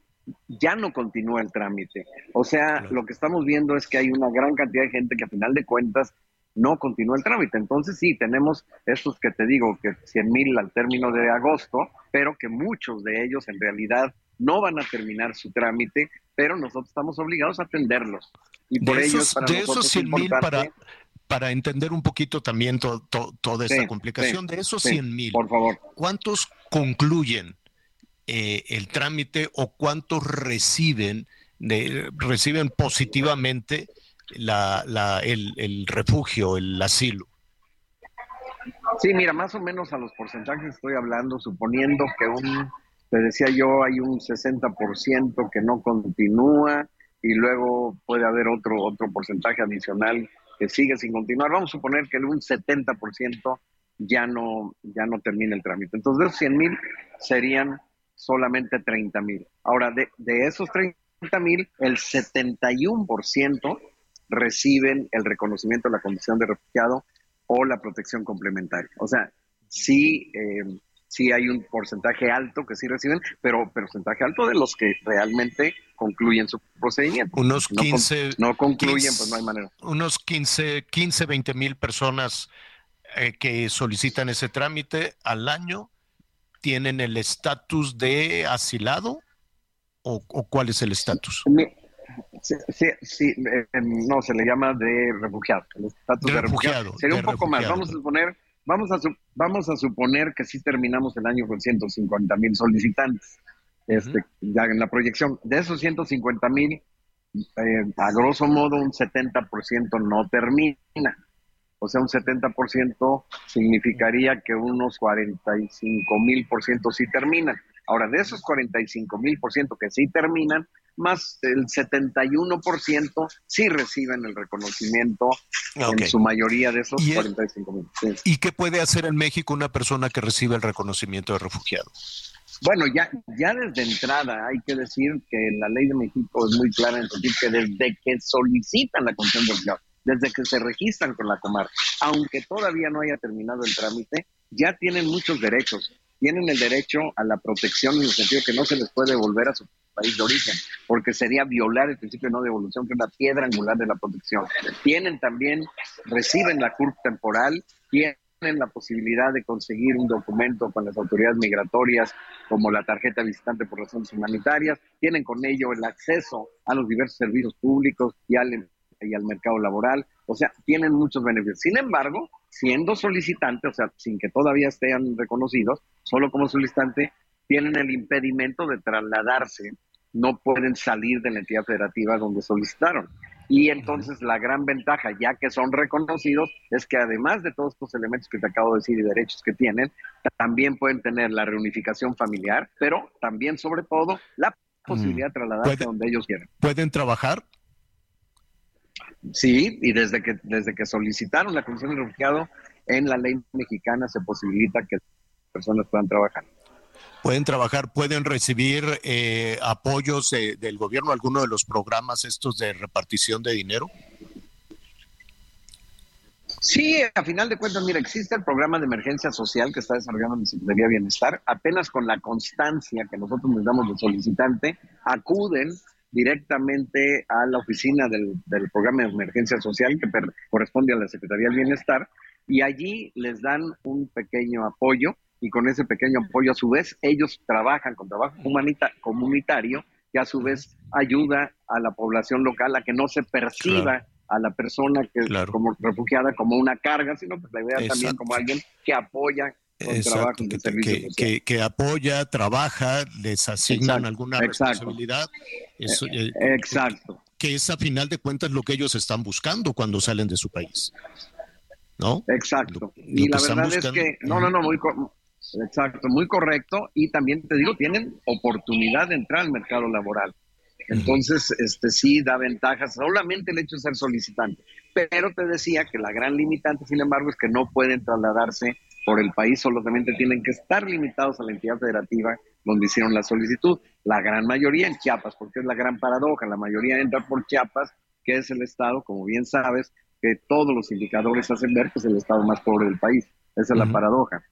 ya no continúa el trámite. O sea, lo que estamos viendo es que hay una gran cantidad de gente que a final de cuentas no continúa el trámite. Entonces sí, tenemos estos que te digo, que 100 mil al término de agosto, pero que muchos de ellos en realidad no van a terminar su trámite, pero nosotros estamos obligados a atenderlos. Y por de esos, de esos 100 mil para, para entender un poquito también toda esta complicación, de esos 100 mil, por favor. ¿cuántos concluyen eh, el trámite o cuántos reciben, de, reciben positivamente la, la, el, el refugio, el asilo? Sí, mira, más o menos a los porcentajes estoy hablando, suponiendo que un, te decía yo, hay un 60% que no continúa y luego puede haber otro, otro porcentaje adicional que sigue sin continuar. Vamos a suponer que un 70% ya no, ya no termina el trámite. Entonces, de esos 100 mil serían solamente 30 mil. Ahora, de, de esos 30 mil, el 71% reciben el reconocimiento de la condición de refugiado o la protección complementaria. O sea, sí, eh, sí hay un porcentaje alto que sí reciben, pero porcentaje alto de los que realmente concluyen su procedimiento. Unos 15... No, concluyen, pues no hay manera. Unos 15, 15 20 mil personas eh, que solicitan ese trámite al año tienen el estatus de asilado o, o cuál es el estatus? Sí, sí, eh, no, se le llama de refugiado. El estatus de, refugiado. Sería un poco más. Vamos a suponer, vamos a, vamos a suponer que sí terminamos el año con 150 mil solicitantes. Este, ya en la proyección. De esos 150 mil, eh, a grosso modo, un 70% no termina. O sea, un 70% significaría que unos 45 mil por ciento sí terminan. Ahora, de esos 45 mil por ciento que sí terminan, más el 71% sí reciben el reconocimiento en su mayoría de esos 45 mil. ¿Y qué puede hacer en México una persona que recibe el reconocimiento de refugiado? Bueno, ya, ya desde entrada hay que decir que la ley de México es muy clara en decir que desde que solicitan la condición de refugiado, desde que se registran con la Comar, aunque todavía no haya terminado el trámite, ya tienen muchos derechos. Tienen el derecho a la protección en el sentido que no se les puede devolver a su país de origen, porque sería violar el principio de no devolución, que es la piedra angular de la protección. Tienen también, reciben la CURP temporal, tienen la posibilidad de conseguir un documento con las autoridades migratorias, como la tarjeta visitante por razones humanitarias, tienen con ello el acceso a los diversos servicios públicos y al, y al mercado laboral, o sea, tienen muchos beneficios. Sin embargo, siendo solicitante, o sea, sin que todavía estén reconocidos, solo como solicitante, tienen el impedimento de trasladarse no pueden salir de la entidad federativa donde solicitaron. Y entonces la gran ventaja, ya que son reconocidos, es que además de todos estos elementos que te acabo de decir y derechos que tienen, también pueden tener la reunificación familiar, pero también sobre todo la posibilidad de trasladarse donde ellos quieran. ¿Pueden trabajar? Sí, y desde que, desde que solicitaron la condición de refugiado, en la ley mexicana se posibilita que personas puedan trabajar. Pueden trabajar, pueden recibir eh, apoyos del gobierno, alguno de los programas estos de repartición de dinero. Sí, a final de cuentas, mira, existe el programa de emergencia social que está desarrollando la Secretaría de Bienestar. Apenas con la constancia que nosotros les damos de solicitante, acuden directamente a la oficina del, programa de emergencia social que corresponde a la Secretaría del Bienestar y allí les dan un pequeño apoyo y con ese pequeño apoyo a su vez ellos trabajan con trabajo humanita comunitario que a su vez ayuda a la población local a que no se perciba a la persona que como refugiada como una carga, sino que la idea también como alguien que apoya con trabajo que, que, apoya, trabaja, les asignan alguna responsabilidad. Eso, eh, eh, exacto. Que es a final de cuentas lo que ellos están buscando cuando salen de su país. ¿No? Exacto. y la verdad es que, no, no, no, muy, exacto, muy correcto. Y también te digo, tienen oportunidad de entrar al mercado laboral. Entonces, este sí da ventajas, solamente el hecho de ser solicitante. Pero te decía que la gran limitante, sin embargo, es que no pueden trasladarse por el país, solamente tienen que estar limitados a la entidad federativa donde hicieron la solicitud. La gran mayoría en Chiapas, porque es la gran paradoja, la mayoría entra por Chiapas, que es el estado, como bien sabes, que todos los indicadores hacen ver que es el estado más pobre del país. Esa es la paradoja.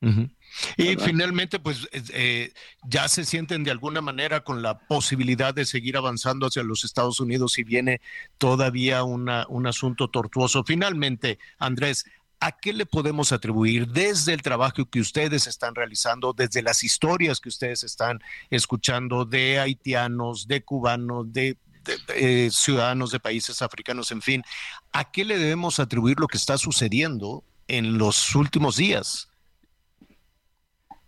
Y finalmente, pues eh, ya se sienten de alguna manera con la posibilidad de seguir avanzando hacia los Estados Unidos y viene todavía una, un asunto tortuoso. Finalmente, Andrés, ¿a qué le podemos atribuir desde el trabajo que ustedes están realizando, desde las historias que ustedes están escuchando de haitianos, de cubanos, de, eh, ciudadanos de países africanos, en fin, ¿a qué le debemos atribuir lo que está sucediendo en los últimos días?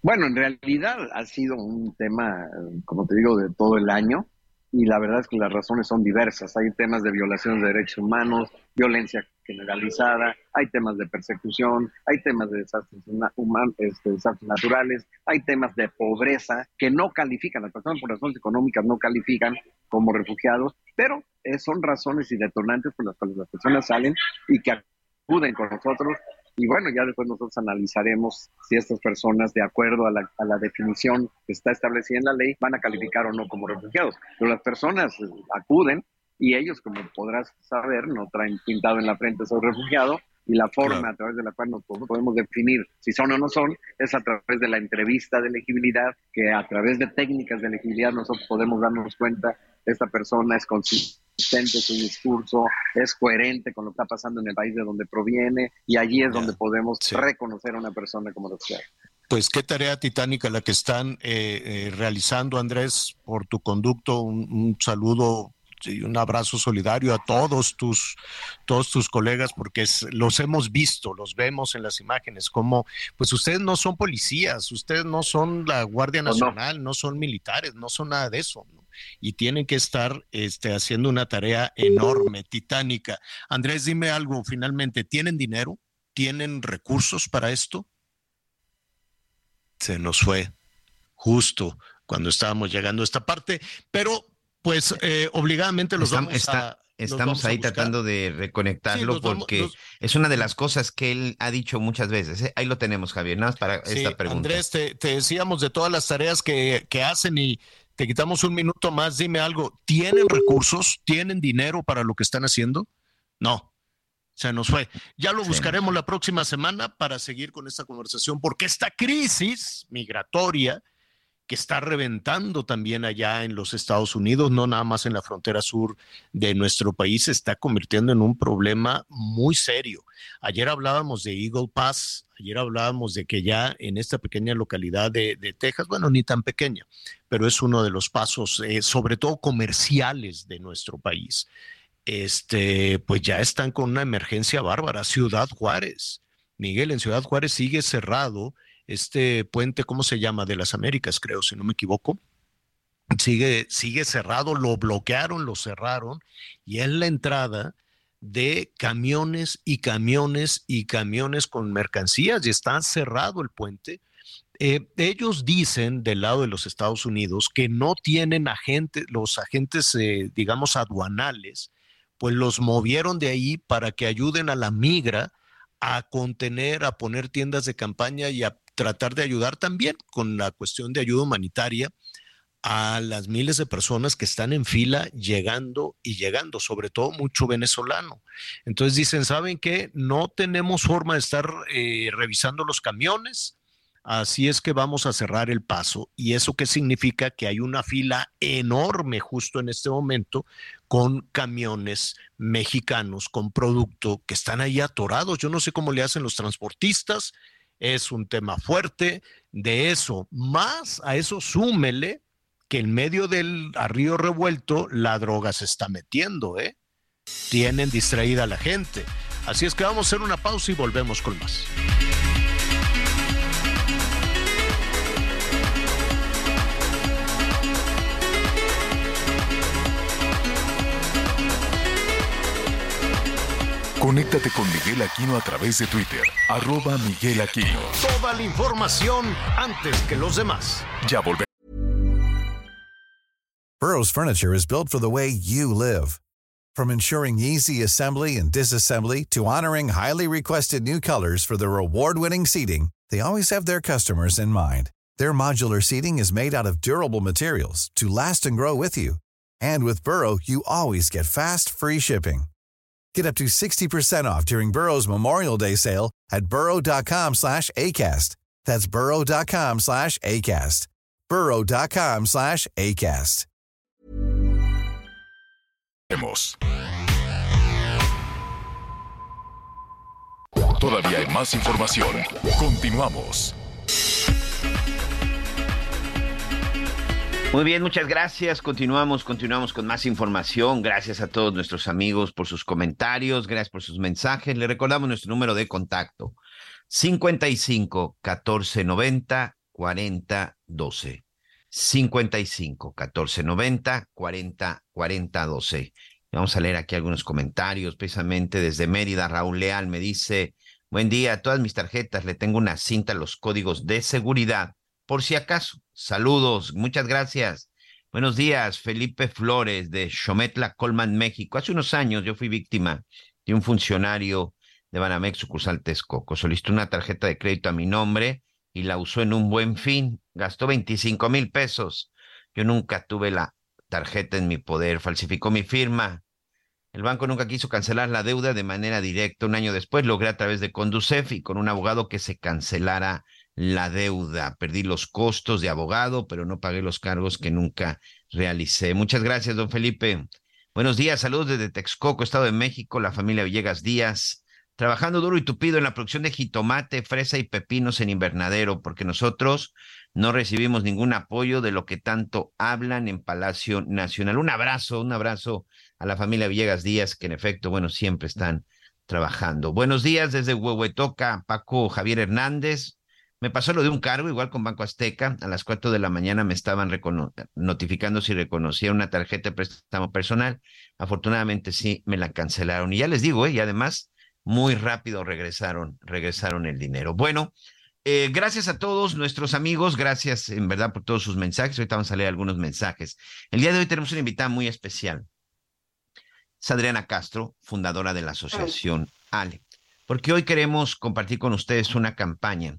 Bueno, en realidad ha sido un tema, como te digo, de todo el año y la verdad es que las razones son diversas. Hay temas de violación de derechos humanos, violencia generalizada, hay temas de persecución, hay temas de desastres, este, desastres naturales, hay temas de pobreza que no califican, las personas por razones económicas no califican como refugiados, pero eh, son razones y detonantes por las cuales las personas salen y que acuden con nosotros y bueno, ya después nosotros analizaremos si estas personas, de acuerdo a la, a la, definición que está establecida en la ley, van a calificar o no como refugiados. Pero las personas eh, acuden y ellos, como podrás saber, no traen pintado en la frente soy refugiado y la forma a través de la cual nos podemos definir si son o no son es a través de la entrevista de elegibilidad, que a través de técnicas de elegibilidad nosotros podemos darnos cuenta esta persona es consistente su discurso, es coherente con lo que está pasando en el país de donde proviene y allí es donde podemos reconocer a una persona como refugiada. Pues qué tarea titánica la que están eh, eh, realizando, Andrés, por tu conducto. un saludo y un abrazo solidario a todos tus, todos tus colegas, porque los hemos visto, los vemos en las imágenes, como pues ustedes no son policías, ustedes no son la Guardia Nacional, no. son militares, no son nada de eso, y tienen que estar este, haciendo una tarea enorme, titánica. Andrés, dime algo, finalmente, ¿tienen dinero? ¿Tienen recursos para esto? Se nos fue justo cuando estábamos llegando a esta parte, pero pues eh, obligadamente los vamos a... Estamos ahí tratando de reconectarlo porque es una de las cosas que él ha dicho muchas veces. ¿eh? Ahí lo tenemos, Javier, nada más para esta pregunta. Andrés, te, decíamos de todas las tareas que, que hacen y te quitamos un minuto más. Dime algo, ¿tienen recursos? ¿Tienen dinero para lo que están haciendo? No, se nos fue. Ya lo buscaremos la próxima semana para seguir con esta conversación, porque esta crisis migratoria que está reventando también allá en los Estados Unidos, no nada más en la frontera sur de nuestro país, se está convirtiendo en un problema muy serio. Ayer hablábamos de Eagle Pass, ayer hablábamos de que ya en esta pequeña localidad de, Texas, bueno, ni tan pequeña, pero es uno de los pasos, eh, sobre todo comerciales de nuestro país. Este, pues ya están con una emergencia bárbara. Ciudad Juárez, Miguel, en Ciudad Juárez sigue cerrado este puente, ¿cómo se llama? De las Américas, creo, si no me equivoco. Sigue, sigue cerrado, lo bloquearon, lo cerraron, y es la entrada de camiones y camiones y camiones con mercancías, y está cerrado el puente. Eh, ellos dicen del lado de los Estados Unidos que no tienen agentes, los agentes, eh, digamos, aduanales, pues los movieron de ahí para que ayuden a la migra a contener, a poner tiendas de campaña y a tratar de ayudar también con la cuestión de ayuda humanitaria a las miles de personas que están en fila llegando y llegando, sobre todo mucho venezolano. Entonces dicen, ¿saben qué? No tenemos forma de estar eh, revisando los camiones, así es que vamos a cerrar el paso. ¿Y eso qué significa? Que hay una fila enorme justo en este momento con camiones mexicanos, con producto que están ahí atorados. Yo no sé cómo le hacen los transportistas, es un tema fuerte. De eso, más a eso súmele que en medio del río revuelto la droga se está metiendo, ¿eh? Tienen distraída a la gente. Así es que vamos a hacer una pausa y volvemos con más. Conéctate con Miguel Aquino a través de Twitter, arroba Miguel Aquino. Toda la información antes que los demás. Ya volvemos. Burroughs Furniture is built for the way you live. From ensuring easy assembly and disassembly to honoring highly requested new colors for their award-winning seating, they always have their customers in mind. Their modular seating is made out of durable materials to last and grow with you. And with Burrow, you always get fast, free shipping. Get up to 60% off during Burrow's Memorial Day sale at burrow.com slash ACAST. That's burrow.com slash ACAST. burrow.com slash ACAST. Todavía hay más información. Continuamos. Muy bien, muchas gracias. Continuamos, continuamos con más información. Gracias a todos nuestros amigos por sus comentarios, gracias por sus mensajes. Le recordamos nuestro número de contacto: 55 14 90 40 12. 55 14 90 40 40 12. Vamos a leer aquí algunos comentarios, precisamente desde Mérida. Raúl Leal me dice: Buen día, a todas mis tarjetas le tengo una cinta, los códigos de seguridad, por si acaso. Saludos, muchas gracias. Buenos días, Felipe Flores de Xometla, Colman, México. Hace unos años yo fui víctima de un funcionario de Banamex sucursal Texcoco. Solicitó una tarjeta de crédito a mi nombre y la usó en un buen fin. Gastó 25 mil pesos. Yo nunca tuve la tarjeta en mi poder. Falsificó mi firma. El banco nunca quiso cancelar la deuda de manera directa. Un año después logré a través de Conducef y con un abogado que se cancelara la deuda. Perdí los costos de abogado, pero no pagué los cargos que nunca realicé. Muchas gracias, don Felipe. Buenos días, saludos desde Texcoco, Estado de México, la familia Villegas Díaz. Trabajando duro y tupido en la producción de jitomate, fresa y pepinos en invernadero, porque nosotros no recibimos ningún apoyo de lo que tanto hablan en Palacio Nacional. Un abrazo, un abrazo a la familia Villegas Díaz, que en efecto, bueno, siempre están trabajando. Buenos días desde Huehuetoca, Paco Javier Hernández. Me pasó lo de un cargo, igual con Banco Azteca. A las cuatro de la mañana me estaban notificando si reconocía una tarjeta de préstamo personal. Afortunadamente sí, me la cancelaron. Y ya les digo, ¿eh? y además muy rápido regresaron, regresaron el dinero. Bueno, eh, gracias a todos nuestros amigos, gracias en verdad por todos sus mensajes. Ahorita vamos a leer algunos mensajes. El día de hoy tenemos una invitada muy especial. Es Adriana Castro, fundadora de la asociación ALE, porque hoy queremos compartir con ustedes una campaña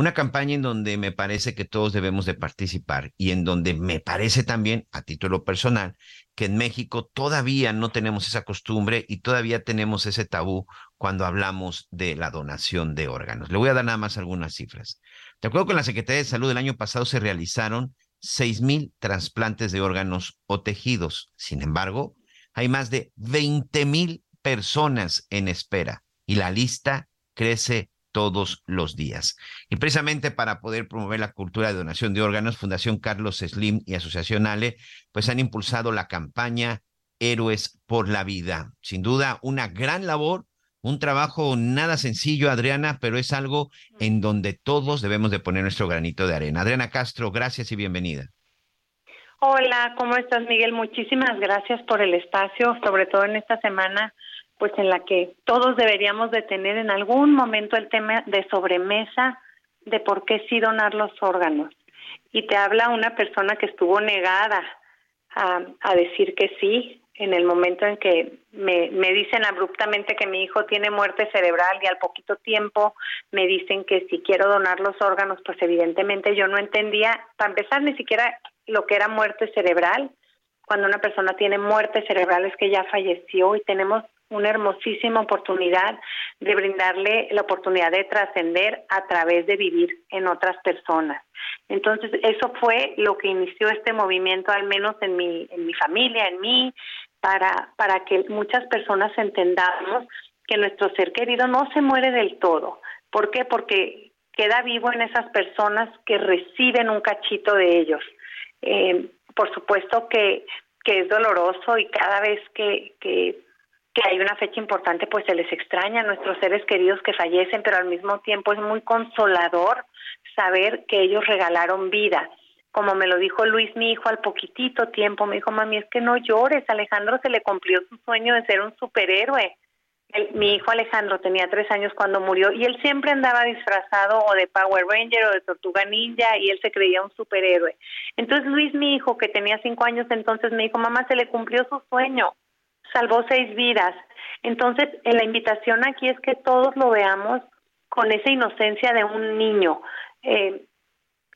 una campaña en donde me parece que todos debemos de participar y en donde me parece también, a título personal, que en México todavía no tenemos esa costumbre y todavía tenemos ese tabú cuando hablamos de la donación de órganos. Le voy a dar nada más algunas cifras. De acuerdo con la Secretaría de Salud, el año pasado se realizaron 6 mil trasplantes de órganos o tejidos. Sin embargo, hay más de 20 mil personas en espera y la lista crece todos los días. Y precisamente para poder promover la cultura de donación de órganos, Fundación Carlos Slim y Asociación Ale, pues han impulsado la campaña Héroes por la Vida. Sin duda, una gran labor, un trabajo nada sencillo, Adriana, pero es algo en donde todos debemos de poner nuestro granito de arena. Adriana Castro, gracias y bienvenida. Hola, ¿cómo estás, Miguel? Muchísimas gracias por el espacio, sobre todo en esta semana pues en la que todos deberíamos de tener en algún momento el tema de sobremesa de por qué sí donar los órganos. Y te habla una persona que estuvo negada a, decir que sí, en el momento en que me, me dicen abruptamente que mi hijo tiene muerte cerebral y al poquito tiempo me dicen que si quiero donar los órganos, pues evidentemente yo no entendía, para empezar, ni siquiera lo que era muerte cerebral. Cuando una persona tiene muerte cerebral es que ya falleció y tenemos una hermosísima oportunidad de brindarle la oportunidad de trascender a través de vivir en otras personas. Entonces, eso fue lo que inició este movimiento, al menos en mi, en mi familia, en mí, para, para que muchas personas entendamos que nuestro ser querido no se muere del todo. ¿Por qué? Porque queda vivo en esas personas que reciben un cachito de ellos. Eh, por supuesto que, que es doloroso y cada vez que, que que hay una fecha importante, pues se les extraña a nuestros seres queridos que fallecen, pero al mismo tiempo es muy consolador saber que ellos regalaron vida. Como me lo dijo Luis, mi hijo, al poquitito tiempo, me dijo, mami, es que no llores, Alejandro se le cumplió su sueño de ser un superhéroe. mi hijo Alejandro tenía tres años cuando murió y él siempre andaba disfrazado o de Power Ranger o de Tortuga Ninja y él se creía un superhéroe. Entonces Luis, mi hijo, que tenía cinco años entonces, me dijo, mamá, se le cumplió su sueño salvó seis vidas. Entonces, eh, la invitación aquí es que todos lo veamos con esa inocencia de un niño eh,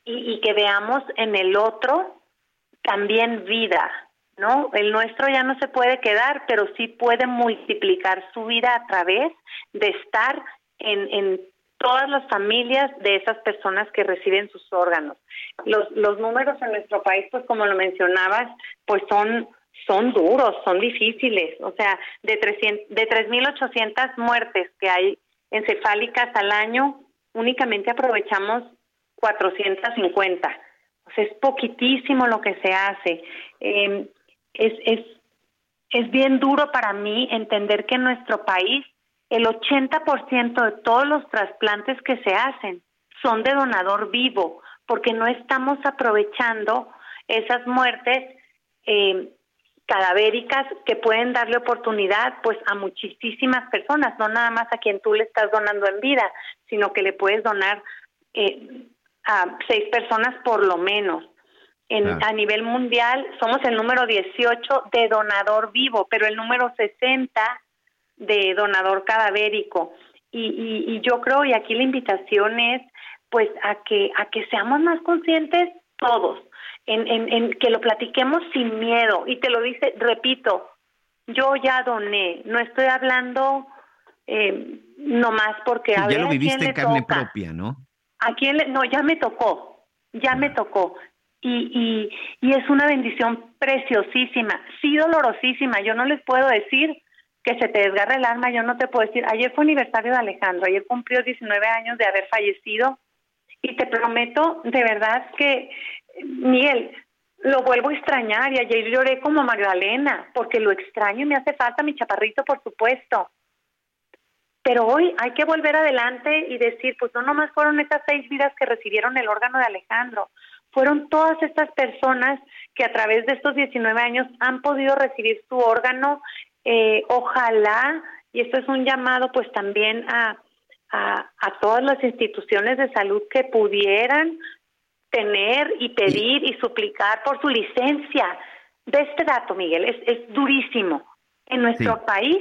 y, y, que veamos en el otro también vida, ¿no? El nuestro ya no se puede quedar, pero sí puede multiplicar su vida a través de estar en, todas las familias de esas personas que reciben sus órganos. Los, los números en nuestro país, pues como lo mencionabas, pues son son duros, son difíciles. O sea, de, 300, de 3.800 muertes que hay encefálicas al año, únicamente aprovechamos 450. O sea, es poquitísimo lo que se hace. Eh, es, es, es bien duro para mí entender que en nuestro país el 80% de todos los trasplantes que se hacen son de donador vivo, porque no estamos aprovechando esas muertes eh, cadavéricas que pueden darle oportunidad pues a muchísimas personas, no nada más a quien tú le estás donando en vida, sino que le puedes donar eh, a seis personas por lo menos. En, A nivel mundial somos el número 18 de donador vivo, pero el número 60 de donador cadavérico. Y, y, y yo creo, y aquí la invitación es pues a que, a que seamos más conscientes todos, en, en, en que lo platiquemos sin miedo. Y te lo dice, repito, yo ya doné, no estoy hablando eh, nomás porque... a ya lo viviste en carne propia, ¿no? ¿A quién le, no, ya me tocó, ya me tocó. Y, y, y es una bendición preciosísima, sí dolorosísima. Yo no les puedo decir que se te desgarre el alma, yo no te puedo decir, ayer fue aniversario de Alejandro, ayer cumplió 19 años de haber fallecido y te prometo de verdad que Miguel, lo vuelvo a extrañar y ayer lloré como Magdalena, porque lo extraño y me hace falta mi chaparrito, por supuesto. Pero hoy hay que volver adelante y decir, pues no nomás fueron estas seis vidas que recibieron el órgano de Alejandro, fueron todas estas personas que a través de estos 19 años han podido recibir su órgano. Eh, ojalá, y esto es un llamado pues también a, a, a todas las instituciones de salud que pudieran tener y pedir y suplicar por su licencia. De este dato, Miguel, es, es durísimo. En nuestro país,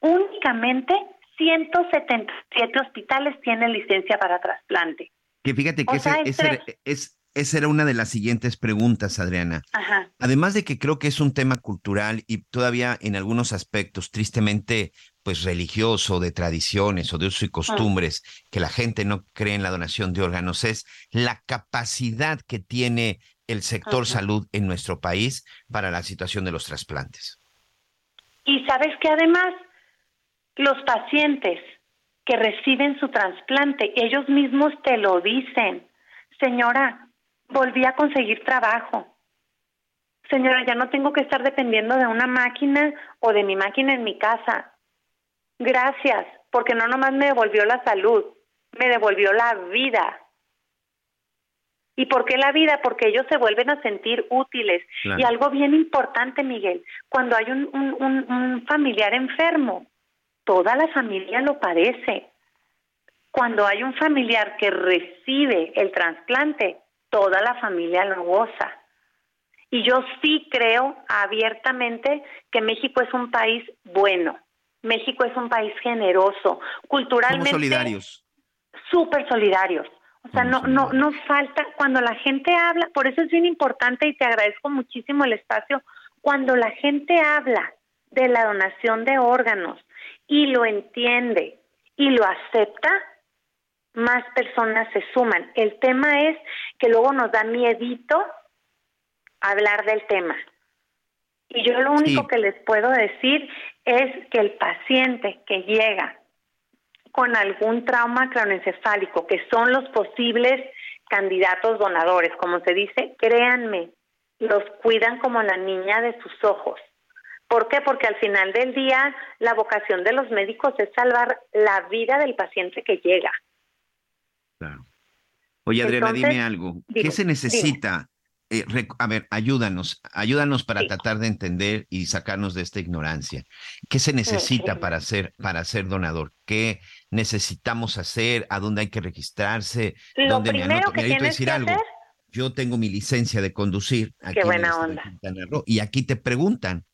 únicamente 177 hospitales tienen licencia para trasplante. Que fíjate que ese, es, esa era una de las siguientes preguntas, Adriana. Ajá. Además de que creo que es un tema cultural y todavía en algunos aspectos tristemente pues religioso, de tradiciones o de usos y costumbres, que la gente no cree en la donación de órganos, es la capacidad que tiene el sector salud en nuestro país para la situación de los trasplantes. Y sabes que además los pacientes que reciben su trasplante, ellos mismos te lo dicen. Señora, volví a conseguir trabajo. Señora, ya no tengo que estar dependiendo de una máquina o de mi máquina en mi casa. Gracias, porque no nomás me devolvió la salud, me devolvió la vida. ¿Y por qué la vida? Porque ellos se vuelven a sentir útiles. Y algo bien importante, Miguel, cuando hay un, un, familiar enfermo, toda la familia lo padece. Cuando hay un familiar que recibe el trasplante, toda la familia lo goza. Y yo sí creo abiertamente que México es un país bueno. México es un país generoso, culturalmente. Somos solidarios. Súper solidarios. O sea, no, no, no falta, cuando la gente habla, por eso es bien importante y te agradezco muchísimo el espacio, cuando la gente habla de la donación de órganos y lo entiende y lo acepta, más personas se suman. El tema es que luego nos da miedito hablar del tema. Y yo lo único que les puedo decir es que el paciente que llega con algún trauma craneoencefálico, que son los posibles candidatos donadores, como se dice, créanme, los cuidan como la niña de sus ojos. ¿Por qué? Porque al final del día la vocación de los médicos es salvar la vida del paciente que llega. Claro. Oye, Adriana, dime algo. ¿Qué se necesita? Eh, a ver, ayúdanos, ayúdanos para tratar de entender y sacarnos de esta ignorancia. ¿Qué se necesita para ser para ser donador? ¿Qué necesitamos hacer? ¿A dónde hay que registrarse? Lo ¿Dónde primero me anoto? que Mira, decir que algo. hacer- Yo tengo mi licencia de conducir. Aquí Qué buena estado de onda. Quintana Roo, y aquí te preguntan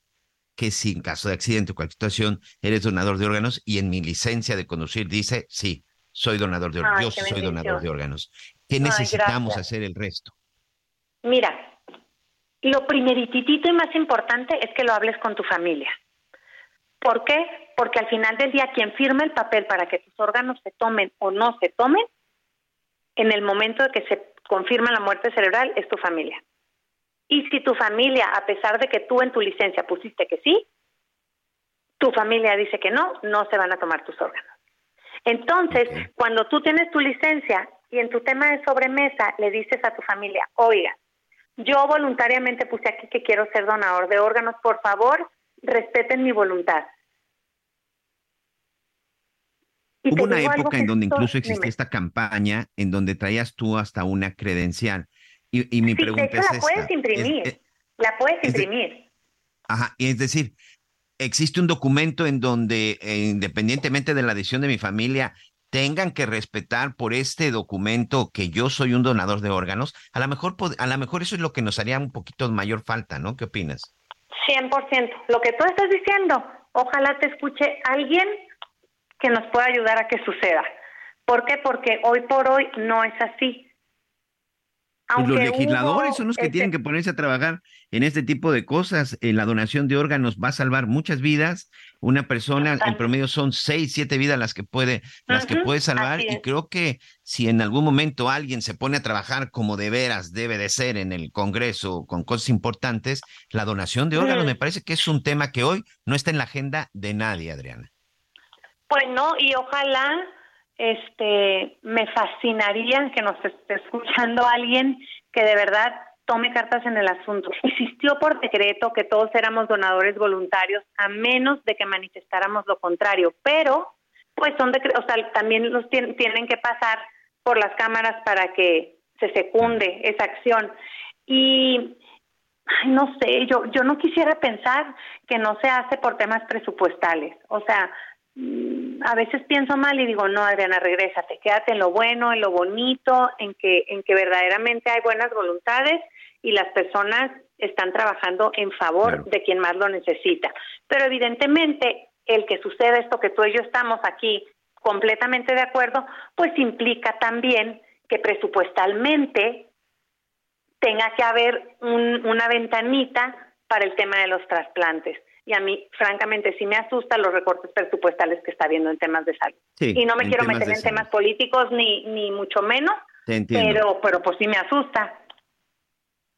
que si en caso de accidente o cualquier situación eres donador de órganos y en mi licencia de conducir dice sí, soy donador de órganos. Ay, Yo soy bendición. donador de órganos. ¿Qué Ay, necesitamos gracias. hacer el resto? Mira, lo primeritito y más importante es que lo hables con tu familia. ¿Por qué? Porque al final del día quien firma el papel para que tus órganos se tomen o no se tomen, en el momento de que se confirma la muerte cerebral es tu familia. Y si tu familia, a pesar de que tú en tu licencia pusiste que sí, tu familia dice que no, no se van a tomar tus órganos. Entonces, cuando tú tienes tu licencia y en tu tema de sobremesa le dices a tu familia, oiga, yo voluntariamente puse aquí que quiero ser donador de órganos, por favor, respeten mi voluntad. Y Hubo una época en donde esto- incluso existía dime. esta campaña en donde traías tú hasta una credencial. Y, y mi Sí, de pregunta hecho es la esta. puedes es- imprimir, es- la puedes es de- imprimir. Ajá, y es decir, existe un documento en donde, eh, independientemente de la decisión de mi familia, tengan que respetar por este documento que yo soy un donador de órganos. A lo mejor, a lo mejor eso es lo que nos haría un poquito mayor falta, ¿no? ¿Qué opinas? 100%. Lo que tú estás diciendo, ojalá te escuche alguien que nos pueda ayudar a que suceda. ¿Por qué? Porque hoy por hoy no es así. Pues los legisladores hubo, son los que este, tienen que ponerse a trabajar en este tipo de cosas. Eh, la donación de órganos va a salvar muchas vidas. Una persona, en promedio, son seis, siete vidas las que puede, las que puede salvar. Y creo que si en algún momento alguien se pone a trabajar como de veras debe de ser en el Congreso con cosas importantes, la donación de órganos me parece que es un tema que hoy no está en la agenda de nadie, Adriana. Pues no, y ojalá este me fascinaría que nos esté escuchando alguien que de verdad tome cartas en el asunto. Existió por decreto que todos éramos donadores voluntarios a menos de que manifestáramos lo contrario, pero pues son o sea, también los tien- tienen que pasar por las cámaras para que se secunde esa acción. Y no sé, yo yo no quisiera pensar que no se hace por temas presupuestales. O sea, mm, a veces pienso mal y digo, no, Adriana, regrésate, quédate en lo bueno, en lo bonito, en que, en que verdaderamente hay buenas voluntades y las personas están trabajando en favor de quien más lo necesita. Pero evidentemente el que suceda esto que tú y yo estamos aquí completamente de acuerdo, pues implica también que presupuestalmente tenga que haber un- una ventanita para el tema de los trasplantes. Y a mí, francamente, sí me asusta los recortes presupuestales que está habiendo en temas de salud. Sí, y no me quiero meter en salud. temas políticos ni, ni mucho menos, pero, pero pues sí me asusta.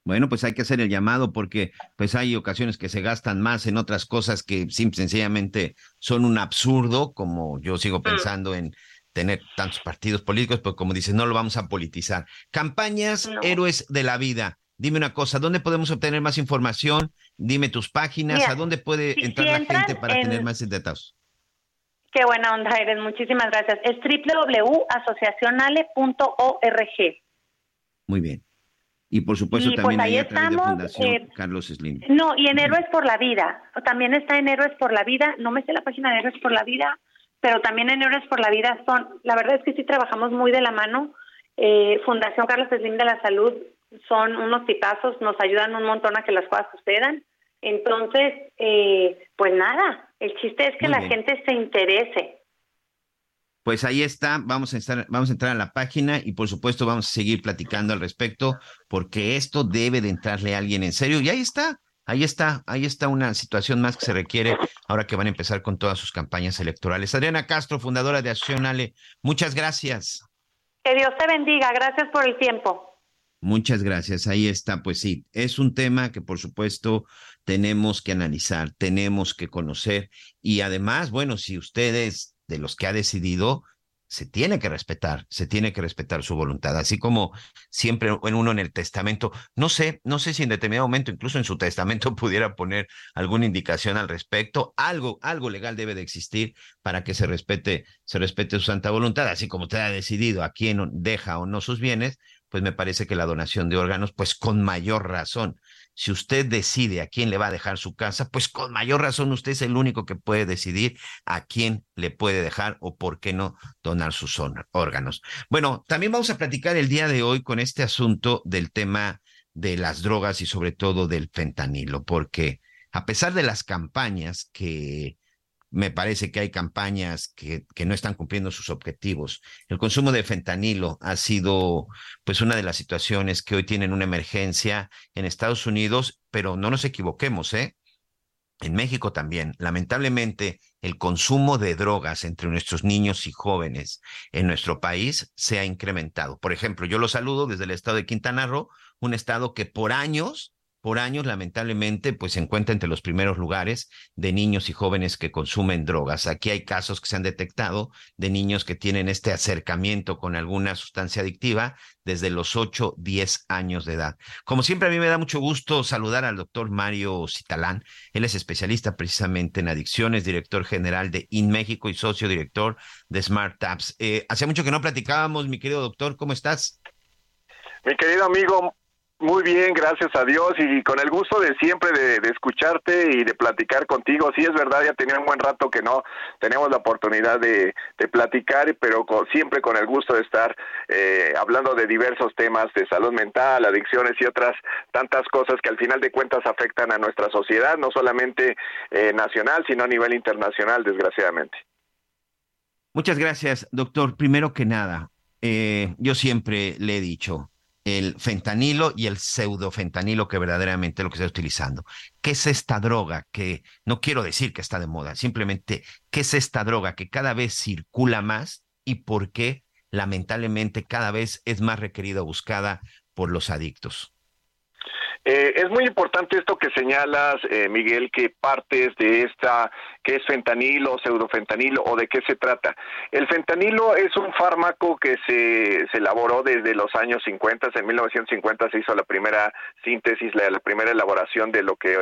Bueno, pues hay que hacer el llamado porque pues hay ocasiones que se gastan más en otras cosas que sencillamente son un absurdo, como yo sigo pensando en tener tantos partidos políticos, pero como dices, no lo vamos a politizar. Campañas Héroes de la Vida. Dime una cosa, ¿dónde podemos obtener más información? Dime tus páginas, Mira, ¿a dónde puede si- entrar si la gente para en- tener más detalles? Qué buena onda eres, muchísimas gracias. Es www.asociacionale.org. Muy bien. Y por supuesto Y, pues, también ahí ahí a través de estamos, Fundación eh, Carlos Slim. No, y en Héroes por la Vida. También está en Héroes por la Vida. No me sé la página de Héroes por la Vida, pero también en Héroes por la Vida son. La verdad es que sí trabajamos muy de la mano. Eh, Fundación Carlos Slim de la Salud son unos tipazos, nos ayudan un montón a que las cosas sucedan. Entonces, eh, pues nada, el chiste es que la gente se interese. Pues ahí está, vamos a, estar, vamos a entrar a la página y por supuesto vamos a seguir platicando al respecto porque esto debe de entrarle a alguien en serio y ahí está, ahí está, ahí está una situación más que se requiere ahora que van a empezar con todas sus campañas electorales. Adriana Castro, fundadora de Acción Ale, muchas gracias. Que Dios te bendiga, gracias por el tiempo. Muchas gracias. Ahí está, pues sí, es un tema que por supuesto tenemos que analizar, tenemos que conocer y además, bueno, si ustedes de los que ha decidido, se tiene que respetar, se tiene que respetar su voluntad, así como siempre en uno en el testamento, no sé, no sé si en determinado momento, incluso en su testamento pudiera poner alguna indicación al respecto, algo, algo legal debe de existir para que se respete, se respete su santa voluntad, así como usted ha decidido a quién deja o no sus bienes, pues me parece que la donación de órganos, pues con mayor razón, si usted decide a quién le va a dejar su casa, pues con mayor razón usted es el único que puede decidir a quién le puede dejar o por qué no donar sus órganos. Bueno, también vamos a platicar el día de hoy con este asunto del tema de las drogas y sobre todo del fentanilo, porque a pesar de las campañas que me parece que hay campañas que, que, no están cumpliendo sus objetivos. El consumo de fentanilo ha sido pues una de las situaciones que hoy tienen una emergencia en Estados Unidos, pero no nos equivoquemos, ¿eh? En México también, lamentablemente, el consumo de drogas entre nuestros niños y jóvenes en nuestro país se ha incrementado. Por ejemplo, yo lo saludo desde el estado de Quintana Roo, un estado que por años por años, lamentablemente, pues se encuentra entre los primeros lugares de niños y jóvenes que consumen drogas. Aquí hay casos que se han detectado de niños que tienen este acercamiento con alguna sustancia adictiva desde los 8, 10 años de edad. Como siempre, a mí me da mucho gusto saludar al doctor Mario Citalán. Él es especialista precisamente en adicciones, director general de In México y socio director de Smart. Eh, hace mucho que no platicábamos, mi querido doctor, ¿cómo estás? Mi querido amigo, muy bien, gracias a Dios y con el gusto de siempre de, escucharte y de platicar contigo. Sí, es verdad, ya tenía un buen rato que no tenemos la oportunidad de, platicar, pero siempre con el gusto de estar eh, hablando de diversos temas de salud mental, adicciones y otras tantas cosas que al final de cuentas afectan a nuestra sociedad, no solamente eh, nacional, sino a nivel internacional, desgraciadamente. Muchas gracias, doctor. Primero que nada, eh, yo siempre le he dicho, el fentanilo y el pseudofentanilo que verdaderamente es lo que se está utilizando. ¿Qué es esta droga que no quiero decir que está de moda, simplemente qué es esta droga que cada vez circula más y por qué lamentablemente cada vez es más requerida o buscada por los adictos? Eh, es muy importante esto que señalas, eh, Miguel, que partes de esta, que es fentanilo, pseudofentanilo o de qué se trata. El fentanilo es un fármaco que se, se elaboró desde los años 50, en 1950 se hizo la primera síntesis, la, la primera elaboración de lo que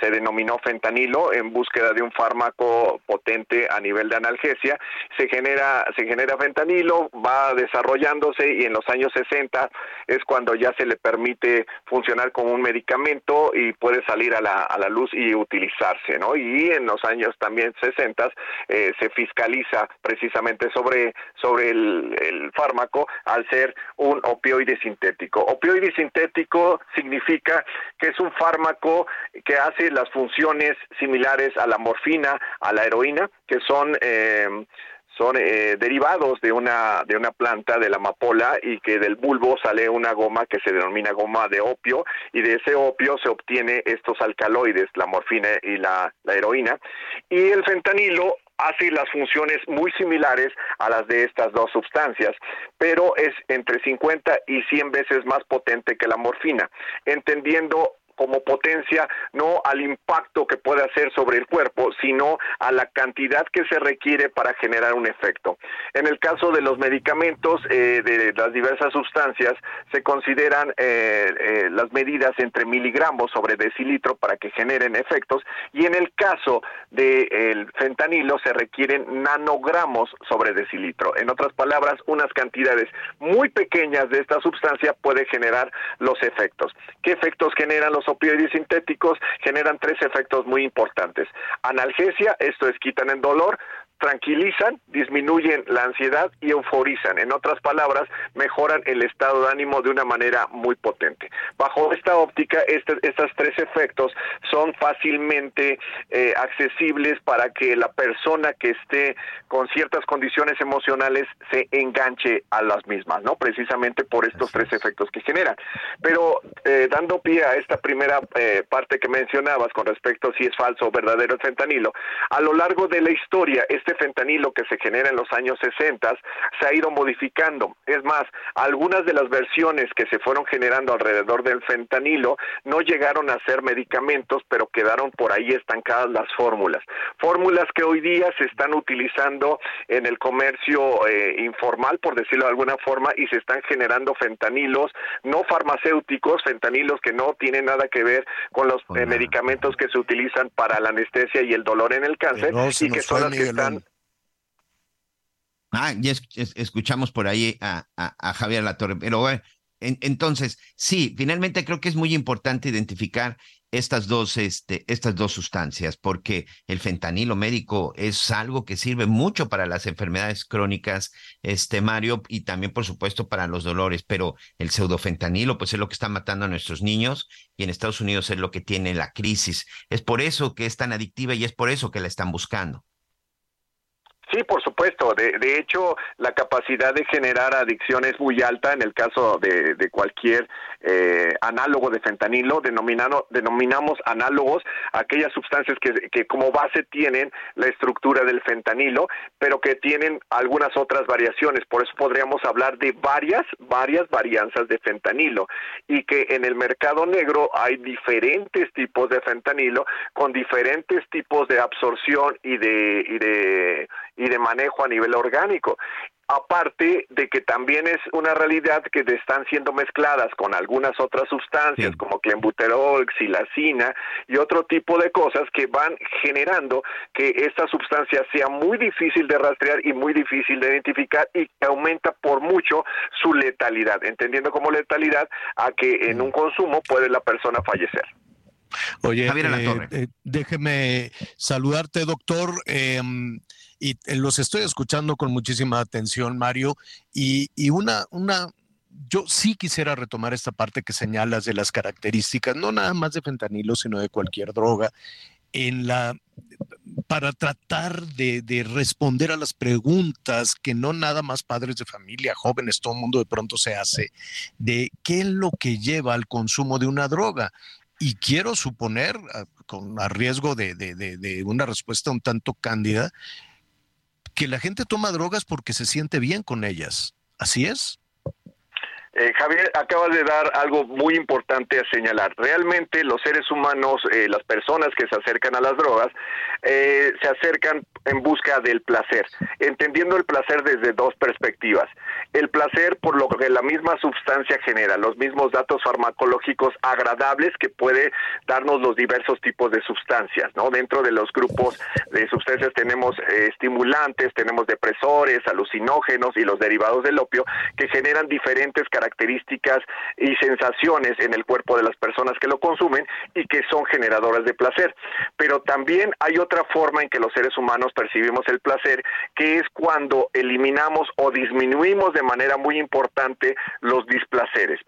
se denominó fentanilo en búsqueda de un fármaco potente a nivel de analgesia. Se genera, se genera fentanilo, va desarrollándose y en los años 60 es cuando ya se le permite funcionar como un medicamento y puede salir a la, a la luz y utilizarse, ¿no? Y en los años también 60 eh, se fiscaliza precisamente sobre, sobre el, el fármaco al ser un opioide sintético. Opioide sintético significa que es un fármaco que hace las funciones similares a la morfina, a la heroína, que son eh, son eh, derivados de una de una planta de la amapola y que del bulbo sale una goma que se denomina goma de opio y de ese opio se obtiene estos alcaloides, la morfina y la, la heroína. Y el fentanilo hace las funciones muy similares a las de estas dos sustancias, pero es entre 50 y 100 veces más potente que la morfina, entendiendo como potencia no al impacto que puede hacer sobre el cuerpo, sino a la cantidad que se requiere para generar un efecto. En el caso de los medicamentos, eh, de las diversas sustancias, se consideran eh, eh, las medidas entre miligramos sobre decilitro para que generen efectos y en el caso del fentanilo se requieren nanogramos sobre decilitro. En otras palabras, unas cantidades muy pequeñas de esta sustancia puede generar los efectos. ¿Qué efectos generan los opioides sintéticos generan tres efectos muy importantes. Analgesia, esto es quitan el dolor, tranquilizan, disminuyen la ansiedad y euforizan. En otras palabras, mejoran el estado de ánimo de una manera muy potente. Bajo esta óptica, este, estos tres efectos son fácilmente eh, accesibles para que la persona que esté con ciertas condiciones emocionales se enganche a las mismas, ¿no? Precisamente por estos tres efectos que generan. Pero eh, dando pie a esta primera eh, parte que mencionabas con respecto a si es falso o verdadero el fentanilo, a lo largo de la historia, este fentanilo que se genera en los años 60 se ha ido modificando. Es más, algunas de las versiones que se fueron generando alrededor del fentanilo no llegaron a ser medicamentos, pero quedaron por ahí estancadas las fórmulas. Fórmulas que hoy día se están utilizando en el comercio eh, informal, por decirlo de alguna forma, y se están generando fentanilos no farmacéuticos, fentanilos que no tienen nada que ver con los eh, medicamentos que se utilizan para la anestesia y el dolor en el cáncer, y que son las que están Ah, ya escuchamos por ahí a, Javier Latorre, pero bueno, entonces, sí, finalmente creo que es muy importante identificar estas dos, este, estas dos sustancias, porque el fentanilo médico es algo que sirve mucho para las enfermedades crónicas, este Mario, y también, por supuesto, para los dolores, pero el pseudofentanilo, pues es lo que está matando a nuestros niños, y en Estados Unidos es lo que tiene la crisis. Es por eso que es tan adictiva y es por eso que la están buscando. Sí, por supuesto. De, de, hecho, la capacidad de generar adicción es muy alta en el caso de, de cualquier eh, análogo de fentanilo. Denominamos análogos aquellas sustancias que, que, como base tienen la estructura del fentanilo, pero que tienen algunas otras variaciones. Por eso podríamos hablar de varias, varias varianzas de fentanilo y que en el mercado negro hay diferentes tipos de fentanilo con diferentes tipos de absorción y de, y de y de manejo a nivel orgánico. Aparte de que también es una realidad que están siendo mezcladas con algunas otras sustancias como clenbuterol, xilacina y otro tipo de cosas que van generando que esta sustancia sea muy difícil de rastrear y muy difícil de identificar y que aumenta por mucho su letalidad, entendiendo como letalidad a que en un consumo puede la persona fallecer. Oye, eh, eh, déjeme saludarte, doctor. Em, y eh, los estoy escuchando con muchísima atención, Mario, y, una, una, yo sí quisiera retomar esta parte que señalas de las características, no nada más de fentanilo, sino de cualquier droga, en la para tratar de, de, responder a las preguntas que no nada más padres de familia, jóvenes, todo el mundo de pronto se hace, de qué es lo que lleva al consumo de una droga. Y quiero suponer, con a riesgo de, de, de una respuesta un tanto cándida, que la gente toma drogas porque se siente bien con ellas. ¿Así es? Eh, Javier, acabas de dar algo muy importante a señalar. Realmente los seres humanos, eh, las personas que se acercan a las drogas, eh, se acercan en busca del placer, entendiendo el placer desde dos perspectivas. El placer por lo que la misma sustancia genera, los mismos datos farmacológicos agradables que puede darnos los diversos tipos de sustancias, ¿no? Dentro de los grupos de sustancias tenemos estimulantes, tenemos depresores, alucinógenos y los derivados del opio que generan diferentes características características y sensaciones en el cuerpo de las personas que lo consumen y que son generadoras de placer. Pero también hay otra forma en que los seres humanos percibimos el placer, que es cuando eliminamos o disminuimos de manera muy importante los displaceres.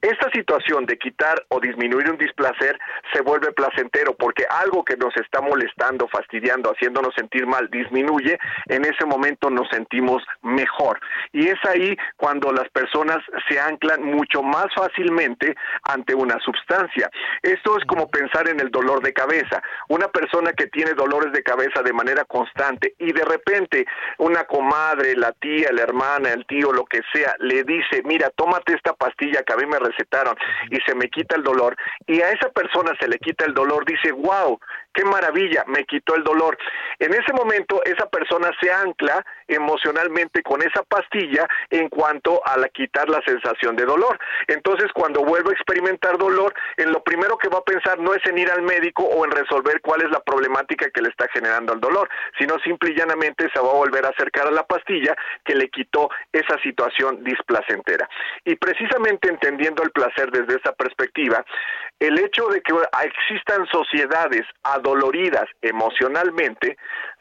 Esta situación de quitar o disminuir un displacer se vuelve placentero porque algo que nos está molestando, fastidiando, haciéndonos sentir mal, disminuye, en ese momento nos sentimos mejor. Y es ahí cuando las personas se anclan mucho más fácilmente ante una sustancia. Esto es como pensar en el dolor de cabeza. Una persona que tiene dolores de cabeza de manera constante y de repente una comadre, la tía, la hermana, el tío, lo que sea, le dice, mira, tómate esta pastilla que a mí me recetaron y se me quita el dolor, y a esa persona se le quita el dolor, dice, wow, qué maravilla, me quitó el dolor. En ese momento esa persona se ancla emocionalmente con esa pastilla en cuanto a la quitar la sensación de dolor. Entonces cuando vuelve a experimentar dolor, en lo primero que va a pensar no es en ir al médico o en resolver cuál es la problemática que le está generando el dolor, sino simple y llanamente se va a volver a acercar a la pastilla que le quitó esa situación displacentera. Y precisamente entendiendo el placer desde esa perspectiva, el hecho de que existan sociedades adoloridas emocionalmente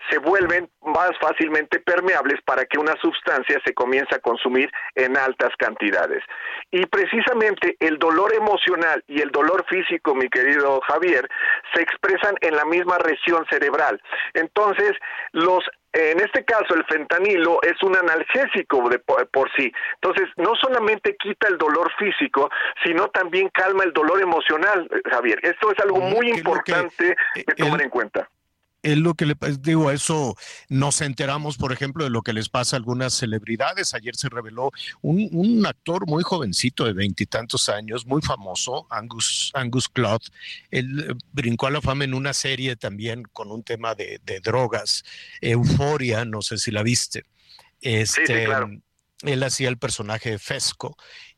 se vuelven más fácilmente permeables para que una sustancia se comience a consumir en altas cantidades. Y precisamente el dolor emocional y el dolor físico, mi querido Javier, se expresan en la misma región cerebral. Entonces, los en este caso, el fentanilo es un analgésico de por, sí. Entonces, no solamente quita el dolor físico, sino también calma el dolor emocional, Javier. Esto es algo muy importante que, que tomar en cuenta es lo que le digo, eso nos enteramos, por ejemplo, de lo que les pasa a algunas celebridades. Ayer se reveló un, actor muy jovencito de veintitantos años, muy famoso, Angus, Angus Cloud. Él eh, brincó a la fama en una serie también con un tema de, drogas, Euforia, no sé si la viste. Este, Él hacía el personaje de Fesco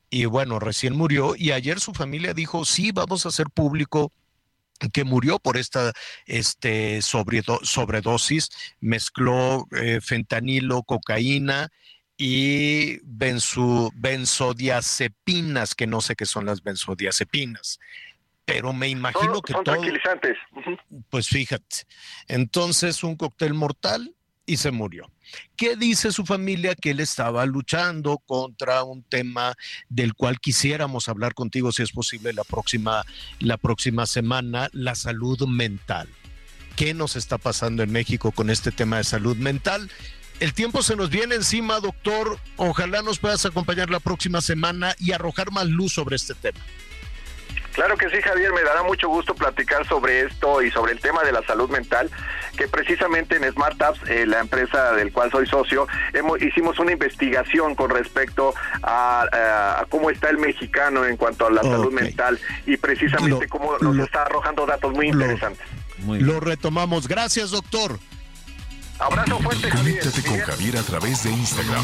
y bueno, recién murió y ayer su familia dijo, sí, vamos a hacer público que murió por esta este, sobredosis, mezcló eh, fentanilo, cocaína y benzodiazepinas, que no sé qué son las benzodiazepinas, pero me imagino que son todo... tranquilizantes. Pues fíjate, entonces un cóctel mortal y se murió. ¿Qué dice su familia? Que él estaba luchando contra un tema del cual quisiéramos hablar contigo, si es posible, la próxima, la próxima semana, la salud mental. ¿Qué nos está pasando en México con este tema de salud mental? El tiempo se nos viene encima, doctor. Ojalá nos puedas acompañar la próxima semana y arrojar más luz sobre este tema. Claro que sí, Javier, me dará mucho gusto platicar sobre esto y sobre el tema de la salud mental, que precisamente en Smart Apps, eh, la empresa del cual soy socio, hemos, hicimos una investigación con respecto a, cómo está el mexicano en cuanto a la salud mental y precisamente cómo nos está arrojando datos muy interesantes. lo retomamos. Gracias, doctor. Abrazo fuerte, Javier. Conéctate con Javier a través de Instagram.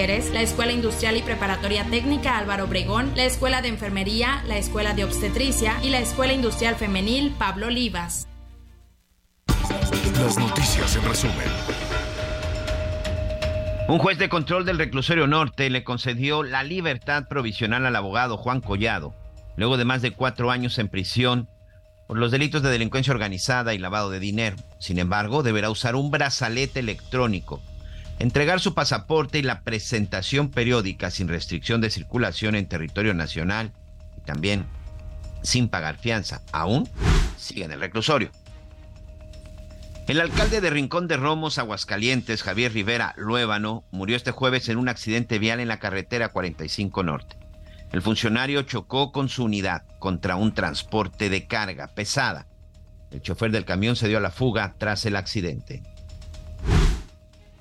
la Escuela Industrial y Preparatoria Técnica Álvaro Obregón, la Escuela de Enfermería, la Escuela de Obstetricia y la Escuela Industrial Femenil Pablo Olivas. Las noticias en resumen. Un juez de control del reclusorio norte le concedió la libertad provisional al abogado Juan Collado, luego de más de cuatro años en prisión por los delitos de delincuencia organizada y lavado de dinero. Sin embargo, deberá usar un brazalete electrónico entregar su pasaporte y la presentación periódica sin restricción de circulación en territorio nacional y también sin pagar fianza. Aún sigue en el reclusorio. El alcalde de Rincón de Romos, Aguascalientes, Javier Rivera Luébano, murió este jueves en un accidente vial en la carretera 45 Norte. El funcionario chocó con su unidad contra un transporte de carga pesada. El chofer del camión se dio a la fuga tras el accidente.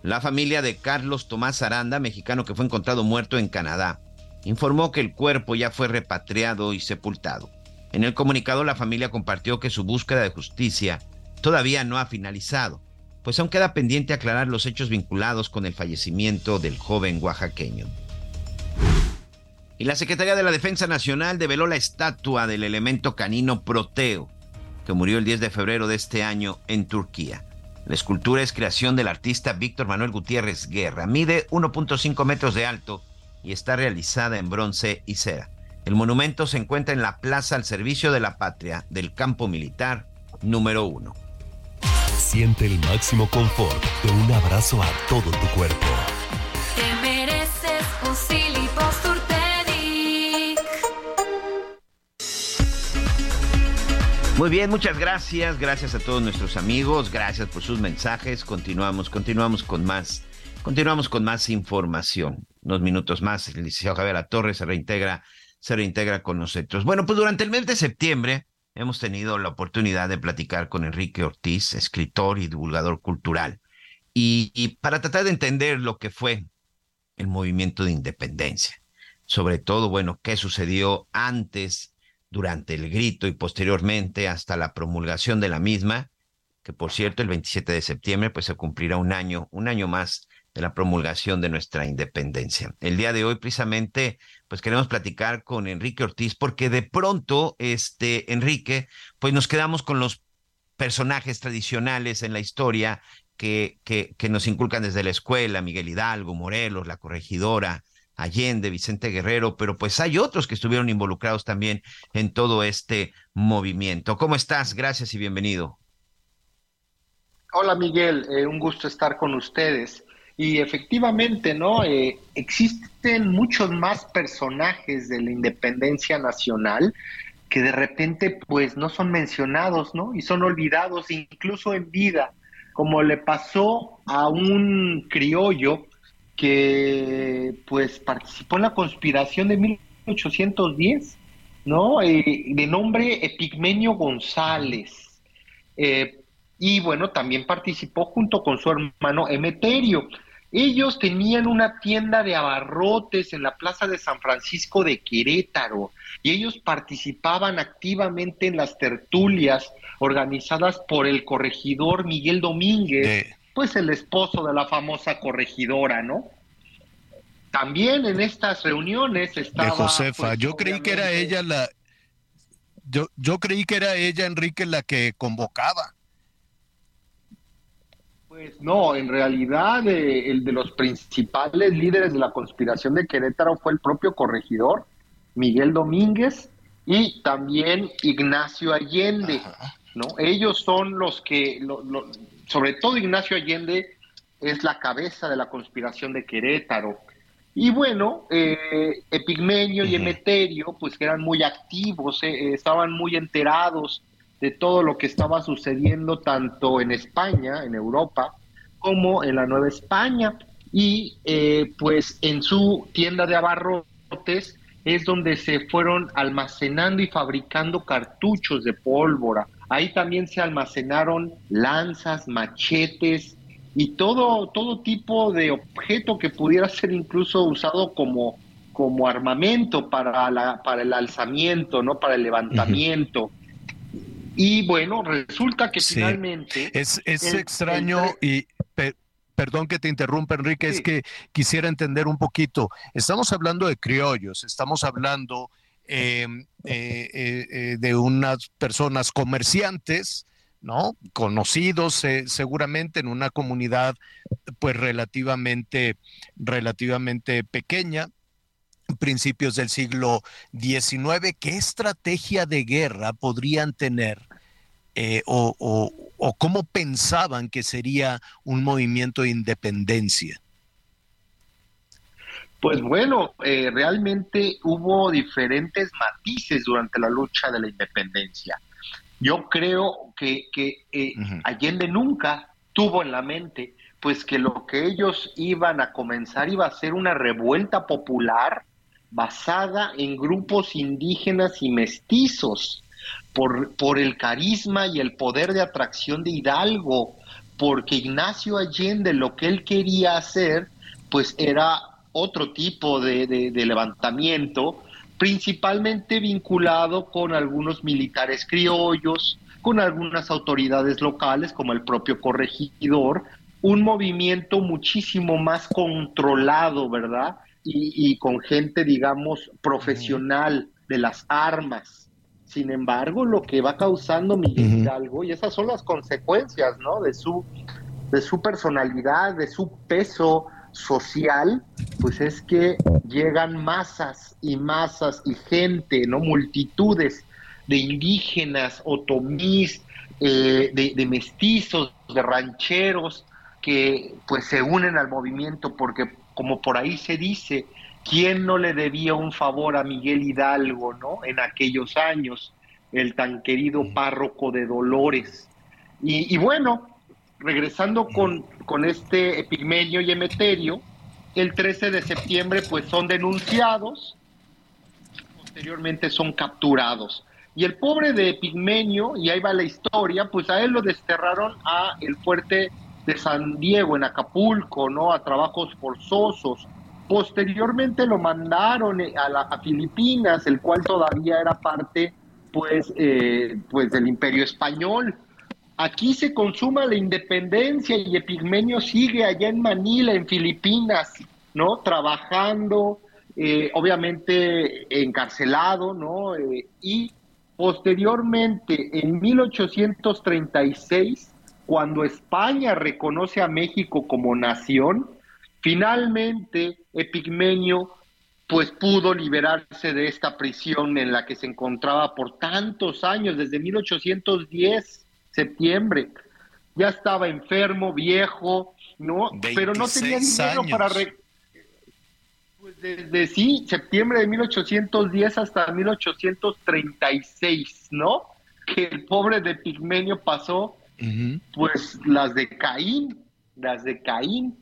La familia de Carlos Tomás Aranda, mexicano que fue encontrado muerto en Canadá, informó que el cuerpo ya fue repatriado y sepultado. En el comunicado la familia compartió que su búsqueda de justicia todavía no ha finalizado, pues aún queda pendiente aclarar los hechos vinculados con el fallecimiento del joven oaxaqueño. Y la Secretaría de la Defensa Nacional develó la estatua del elemento canino Proteo, que murió el 10 de febrero de este año en Turquía. La escultura es creación del artista Víctor Manuel Gutiérrez Guerra. Mide 1.5 metros de alto y está realizada en bronce y cera. El monumento se encuentra en la Plaza al Servicio de la Patria del Campo Militar número 1. Siente el máximo confort de un abrazo a todo tu cuerpo. Muy bien, muchas gracias. Gracias a todos nuestros amigos. Gracias por sus mensajes. Continuamos, continuamos con más. Continuamos con más información. Unos minutos más. El licenciado Javier La Torre se reintegra, se reintegra con nosotros. Bueno, pues durante el mes de septiembre hemos tenido la oportunidad de platicar con Enrique Ortiz, escritor y divulgador cultural, y, para tratar de entender lo que fue el movimiento de independencia, sobre todo, bueno, qué sucedió antes, durante el grito y posteriormente hasta la promulgación de la misma, que por cierto el 27 de septiembre pues se cumplirá un año, un año más de la promulgación de nuestra independencia. El día de hoy precisamente pues queremos platicar con Enrique Ortiz porque de pronto este Enrique pues nos quedamos con los personajes tradicionales en la historia que, que, que nos inculcan desde la escuela, Miguel Hidalgo, Morelos, la corregidora, Allende, Vicente Guerrero, pero pues hay otros que estuvieron involucrados también en todo este movimiento. ¿Cómo estás? Gracias y bienvenido. Hola Miguel, eh, un gusto estar con ustedes. Y efectivamente, ¿no? Eh, existen muchos más personajes de la independencia nacional que de repente pues no son mencionados, ¿no? Y son olvidados incluso en vida, como le pasó a un criollo que pues participó en la conspiración de 1810, ¿no? Eh, de nombre Epigmenio González. Eh, y bueno, también participó junto con su hermano Emeterio. Ellos tenían una tienda de abarrotes en la Plaza de San Francisco de Querétaro y ellos participaban activamente en las tertulias organizadas por el corregidor Miguel Domínguez, pues el esposo de la famosa corregidora, ¿no? También en estas reuniones estaba... De Josefa, pues, yo creí que era ella la... Yo, yo creí que era ella, Enrique, la que convocaba. Pues no, en realidad eh, el de los principales líderes de la conspiración de Querétaro fue el propio corregidor, Miguel Domínguez, y también Ignacio Allende, ¿no? Ellos son los que, sobre todo Ignacio Allende es la cabeza de la conspiración de Querétaro. Y bueno, eh, Epigmenio y Emeterio, pues que eran muy activos, eh, estaban muy enterados de todo lo que estaba sucediendo tanto en España, en Europa, como en la Nueva España. Y eh, pues en su tienda de abarrotes es donde se fueron almacenando y fabricando cartuchos de pólvora. Ahí también se almacenaron lanzas, machetes y todo, todo tipo de objeto que pudiera ser incluso usado como, como armamento para, la, para el alzamiento, ¿no? para el levantamiento. Y bueno, resulta que finalmente... Es, es extraño y... perdón que te interrumpa, Enrique, es que quisiera entender un poquito. Estamos hablando de criollos, estamos hablando eh, eh, eh, de unas personas comerciantes, ¿no? Conocidos seguramente en una comunidad pues relativamente, relativamente pequeña, principios del siglo XIX, ¿qué estrategia de guerra podrían tener o, cómo pensaban que sería un movimiento de independencia? Pues bueno, eh, realmente hubo diferentes matices durante la lucha de la independencia. Yo creo que, eh, Allende nunca tuvo en la mente pues que lo que ellos iban a comenzar iba a ser una revuelta popular basada en grupos indígenas y mestizos, por, por el carisma y el poder de atracción de Hidalgo, porque Ignacio Allende lo que él quería hacer, pues era otro tipo de, de levantamiento, principalmente vinculado con algunos militares criollos, con algunas autoridades locales, como el propio corregidor, un movimiento muchísimo más controlado, ¿verdad? y, con gente, digamos, profesional de las armas. Sin embargo, lo que va causando Miguel Hidalgo, y esas son las consecuencias, ¿no? De su, de su personalidad, de su peso social, pues es que llegan masas y masas y gente, ¿no? Multitudes de indígenas, otomís, eh, de, de, mestizos, de rancheros, que pues se unen al movimiento porque como por ahí se dice, ¿quién no le debía un favor a Miguel Hidalgo, ¿no? En aquellos años, el tan querido párroco de Dolores. Y, bueno, regresando con, con este Epigmenio y Emeterio, el 13 de septiembre pues son denunciados, posteriormente son capturados. Y el pobre de Pigmenio, y ahí va la historia, pues a él lo desterraron a el fuerte de San Diego, en Acapulco, ¿no? A trabajos forzosos. Posteriormente lo mandaron eh, a, Filipinas, el cual todavía era parte, pues, eh, pues del Imperio Español. Aquí se consuma la independencia y Epigmenio sigue allá en Manila, en Filipinas, ¿no? Trabajando, eh, obviamente encarcelado, ¿no? y posteriormente, en 1836, cuando España reconoce a México como nación, finalmente Epigmenio pues pudo liberarse de esta prisión en la que se encontraba por tantos años, desde 1810, septiembre. Ya estaba enfermo, viejo, ¿no? Pero no tenía dinero para... Pues desde sí, septiembre de 1810 hasta 1836, ¿no? Que el pobre de Epigmenio pasó pues las de Caín, las de Caín.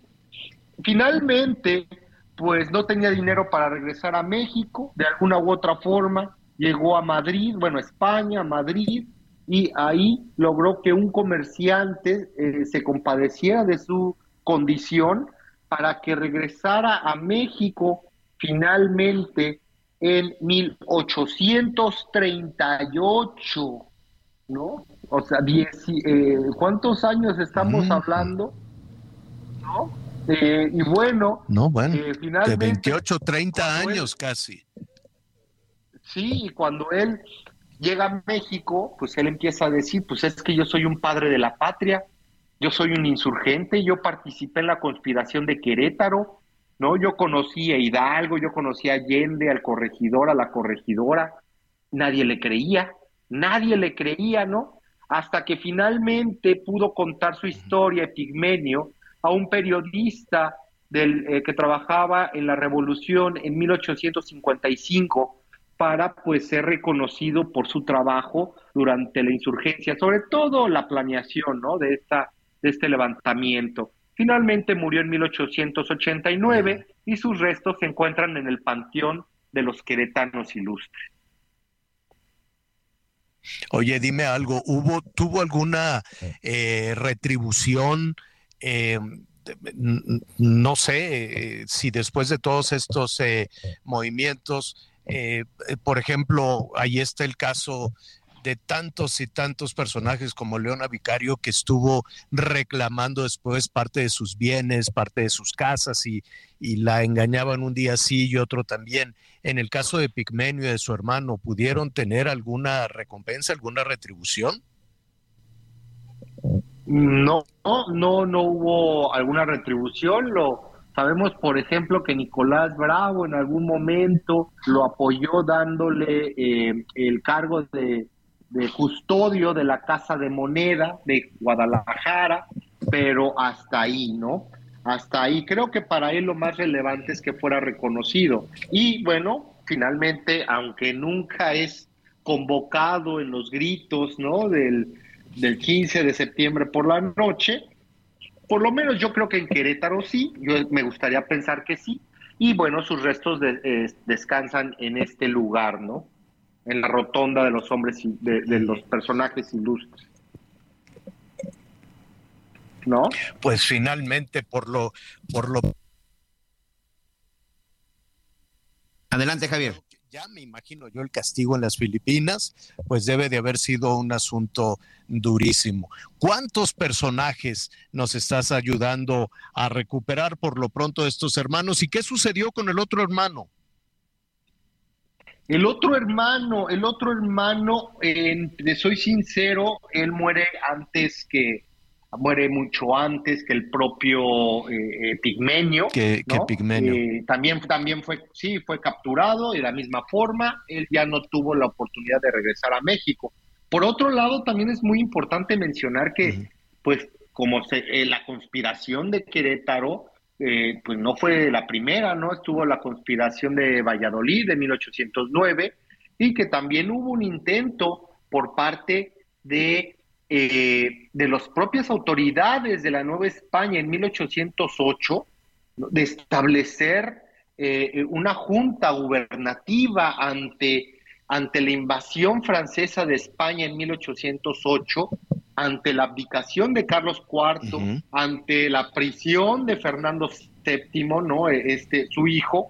Finalmente, pues no tenía dinero para regresar a México, de alguna u otra forma, llegó a Madrid, bueno, a España, Madrid, y ahí logró que un comerciante eh, se compadeciera de su condición para que regresara a México finalmente en 1838, ¿no? O sea, eh, ¿cuántos años estamos hablando? ¿No? Eh, y bueno, no, bueno, eh, de 28, 30 años casi. Sí, y cuando él llega a México, pues él empieza a decir, pues es que yo soy un padre de la patria, yo soy un insurgente, yo participé en la conspiración de Querétaro, ¿no? Yo conocí a Hidalgo, yo conocí a Allende, al corregidor, a la corregidora, nadie le creía, nadie le creía, ¿no? hasta que finalmente pudo contar su historia, Epigmenio, a un periodista del, eh, que trabajaba en la revolución en 1855 para pues ser reconocido por su trabajo durante la insurgencia, sobre todo la planeación ¿no? de, esta, de este levantamiento. Finalmente murió en 1889 y sus restos se encuentran en el Panteón de los Queretanos Ilustres. Oye, dime algo, ¿hubo, tuvo alguna eh, retribución? Eh, no sé eh, si después de todos estos movimientos, por ejemplo, ahí está el caso de tantos y tantos personajes como Leona Vicario que estuvo reclamando después parte de sus bienes, parte de sus casas y, la engañaban un día sí y otro también. En el caso de Pigmenio y de su hermano, ¿pudieron tener alguna recompensa, alguna retribución? No, no, no hubo alguna retribución. Lo sabemos, por ejemplo, que Nicolás Bravo en algún momento lo apoyó dándole eh, el cargo de custodio de la Casa de Moneda de Guadalajara, pero hasta ahí, ¿no? Hasta ahí. Creo que para él lo más relevante es que fuera reconocido. Y bueno, finalmente, aunque nunca es convocado en los gritos, ¿no? Del, del 15 de septiembre por la noche, por lo menos yo creo que en Querétaro sí, yo me gustaría pensar que sí. Y bueno, sus restos eh, descansan en este lugar, ¿no? en la rotonda de los hombres, de, de los personajes ilustres. ¿No? Pues finalmente, por lo, por lo. Adelante, Javier. Ya me imagino yo el castigo en las Filipinas, pues debe de haber sido un asunto durísimo. ¿Cuántos personajes nos estás ayudando a recuperar por lo pronto estos hermanos? ¿Y qué sucedió con el otro hermano? El otro hermano, el otro hermano, eh, soy sincero, él muere antes que, muere mucho antes que el propio eh, eh Pigmenio. Que, Pigmenio. Eh, también, también fue, sí, fue capturado de la misma forma, él ya no tuvo la oportunidad de regresar a México. Por otro lado, también es muy importante mencionar que, pues, como se, la conspiración de Querétaro, eh, pues no fue la primera, ¿no? Estuvo la conspiración de Valladolid de 1809 y que también hubo un intento por parte de, eh, de las propias autoridades de la Nueva España en 1808 de establecer eh, una junta gubernativa ante ante la invasión francesa de España en 1808, ante la abdicación de Carlos IV, ante la prisión de Fernando VII, ¿no? Este, su hijo,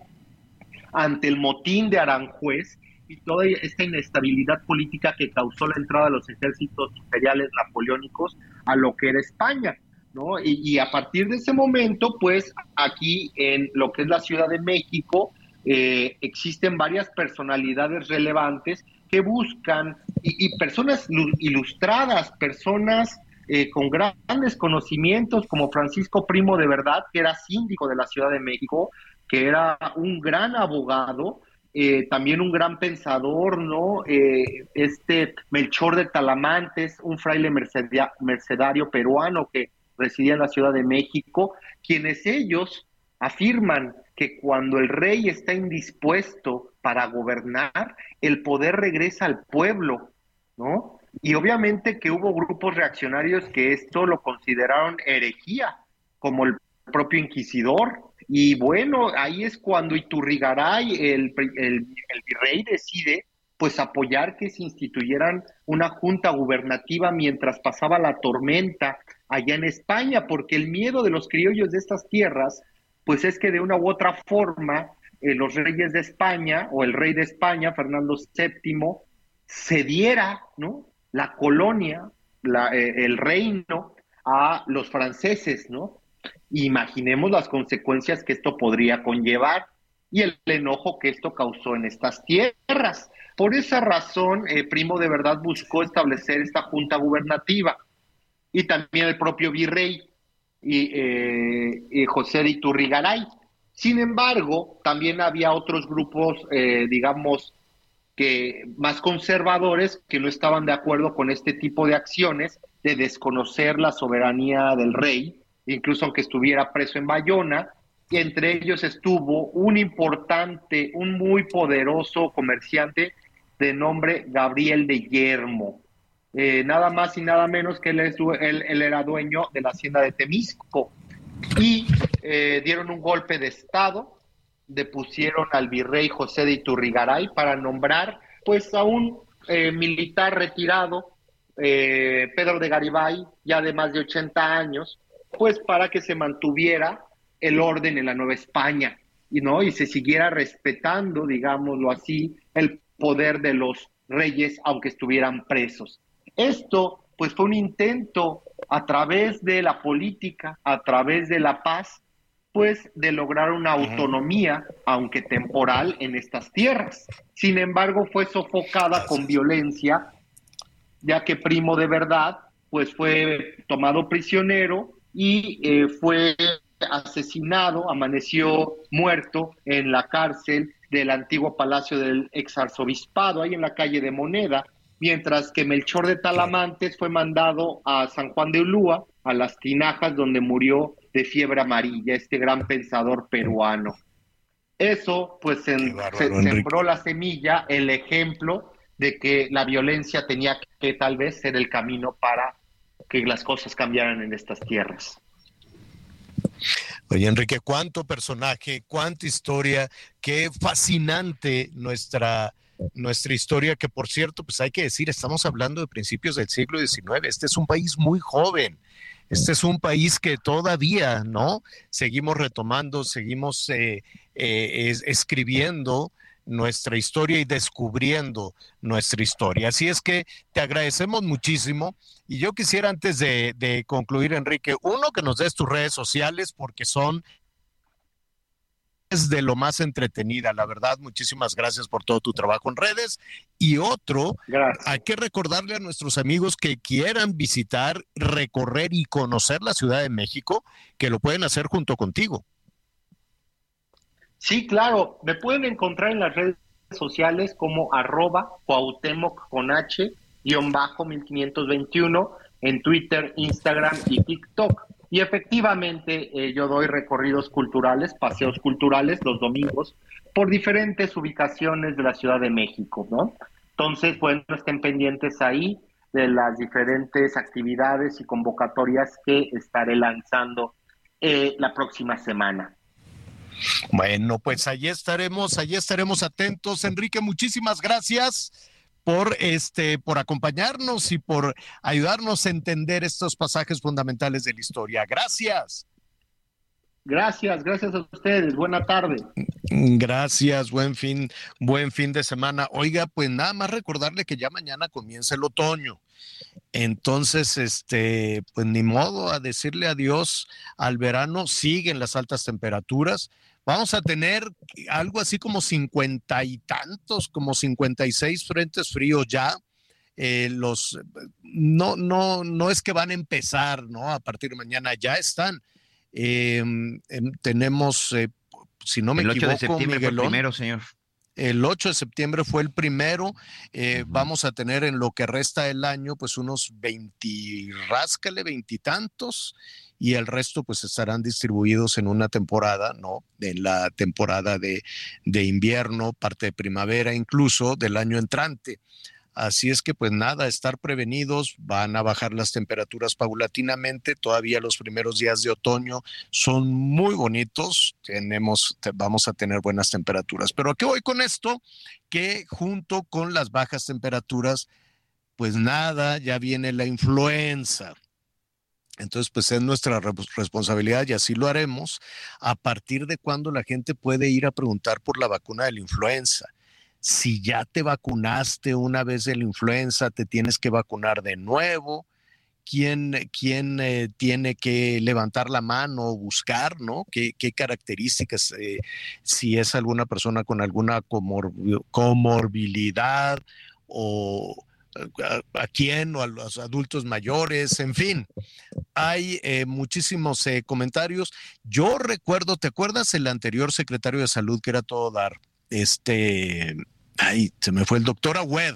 ante el motín de Aranjuez y toda esta inestabilidad política que causó la entrada de los ejércitos imperiales napoleónicos a lo que era España. ¿no? Y, y, a partir de ese momento, pues aquí en lo que es la Ciudad de México, eh, existen varias personalidades relevantes que buscan, y, personas ilustradas, personas eh, con grandes conocimientos, como Francisco Primo de Verdad, que era síndico de la Ciudad de México, que era un gran abogado, eh, también un gran pensador, ¿no? este Melchor de Talamantes, un fraile mercedario peruano que residía en la Ciudad de México, quienes ellos afirman que cuando el rey está indispuesto para gobernar, el poder regresa al pueblo, ¿no? Y obviamente que hubo grupos reaccionarios que esto lo consideraron herejía, como el propio inquisidor. Y bueno, ahí es cuando Iturrigaray, el, el, virrey, decide pues apoyar que se instituyeran una junta gubernativa mientras pasaba la tormenta allá en España, porque el miedo de los criollos de estas tierras pues es que de una u otra forma eh, los reyes de España o el rey de España, Fernando VII, cediera ¿no? la colonia, eh, el reino a los franceses, ¿no? Imaginemos las consecuencias que esto podría conllevar y el enojo que esto causó en estas tierras. Por esa razón, eh, Primo de verdad buscó establecer esta junta gubernativa y también el propio virrey y, eh, José de Iturrigaray. Sin embargo, también había otros grupos, eh, digamos, que más conservadores que no estaban de acuerdo con este tipo de acciones de desconocer la soberanía del rey, incluso aunque estuviera preso en Bayona, y entre ellos estuvo un importante, un muy poderoso comerciante de nombre Gabriel de Yermo, eh, nada más y nada menos que él, él, era dueño de la hacienda de Temisco. Y eh, dieron un golpe de Estado, depusieron al virrey José de Iturrigaray para nombrar pues a un eh, militar retirado, Pedro de Garibay, ya de más de 80 años, pues para que se mantuviera el orden en la Nueva España y no y se siguiera respetando, digámoslo así, el poder de los reyes aunque estuvieran presos. Esto pues fue un intento a través de la política, a través de la paz, pues de lograr una autonomía, aunque temporal, en estas tierras. Sin embargo, fue sofocada con violencia, ya que Primo de Verdad, pues fue tomado prisionero y eh, fue asesinado, amaneció muerto en la cárcel del antiguo palacio del exarzobispado, ahí en la calle de Moneda, mientras que Melchor de Talamantes fue mandado a San Juan de Ulúa, a las tinajas donde murió de fiebre amarilla, este gran pensador peruano. Eso pues se, sembró la semilla, el ejemplo de que la violencia tenía que tal vez ser el camino para que las cosas cambiaran en estas tierras. Oye, Enrique, cuánto personaje, cuánta historia, qué fascinante nuestra, nuestra historia, que por cierto, pues hay que decir, estamos hablando de principios del siglo XIX, este es un país muy joven, este es un país que todavía, ¿no? Seguimos retomando, seguimos eh, eh, escribiendo nuestra historia y descubriendo nuestra historia. Así es que te agradecemos muchísimo y yo quisiera antes de, de concluir, Enrique, uno que nos des tus redes sociales porque son es de lo más entretenida, la verdad. Muchísimas gracias por todo tu trabajo en redes. Y otro, hay que recordarle a nuestros amigos que quieran visitar, recorrer y conocer la Ciudad de México, que lo pueden hacer junto contigo. Sí, claro, me pueden encontrar en las redes sociales como arroba Cuauhtémoc con H, guion bajo 1521, en Twitter, Instagram y TikTok. Y efectivamente eh, yo doy recorridos culturales, paseos culturales los domingos por diferentes ubicaciones de la Ciudad de México, ¿no? Entonces, bueno, estén pendientes ahí de las diferentes actividades y convocatorias que estaré lanzando eh, la próxima semana. Bueno, pues allí estaremos, allí estaremos atentos. Enrique, muchísimas gracias por este por acompañarnos y por ayudarnos a entender estos pasajes fundamentales de la historia. Gracias. Gracias, gracias a ustedes. Buena tarde. Gracias, buen fin, buen fin de semana. Oiga, pues nada más recordarle que ya mañana comienza el otoño. Entonces, este, pues ni modo a decirle adiós al verano, siguen las altas temperaturas. Vamos a tener algo así como cincuenta y tantos, como cincuenta y seis frentes fríos ya. Eh, los no, no, no es que van a empezar, ¿no? A partir de mañana ya están Em, em, tenemos, eh, si no me el 8 de septiembre fue el primero, señor. El 8 de septiembre fue el primero. Eh, vamos a tener en lo que resta del año, pues unos 20, ráscale, veintitantos, y el resto, pues estarán distribuidos en una temporada, ¿no? En la temporada de, de invierno, parte de primavera, incluso del año entrante. Así es que pues nada, estar prevenidos, van a bajar las temperaturas paulatinamente, todavía los primeros días de otoño son muy bonitos, tenemos, vamos a tener buenas temperaturas. Pero ¿a qué voy con esto? Que junto con las bajas temperaturas, pues nada, ya viene la influenza. Entonces, pues es nuestra responsabilidad y así lo haremos a partir de cuando la gente puede ir a preguntar por la vacuna de la influenza si ya te vacunaste una vez de la influenza, te tienes que vacunar de nuevo. ¿Quién, quién eh, tiene que levantar la mano o buscar, ¿no? ¿Qué, características? Eh, si es alguna persona con alguna comorbilidad o a, quién o a los adultos mayores, en fin. Hay eh, muchísimos comentarios. Yo recuerdo, ¿te acuerdas el anterior secretario de salud que era todo dar? Este, ay, se me fue el doctor Agüed.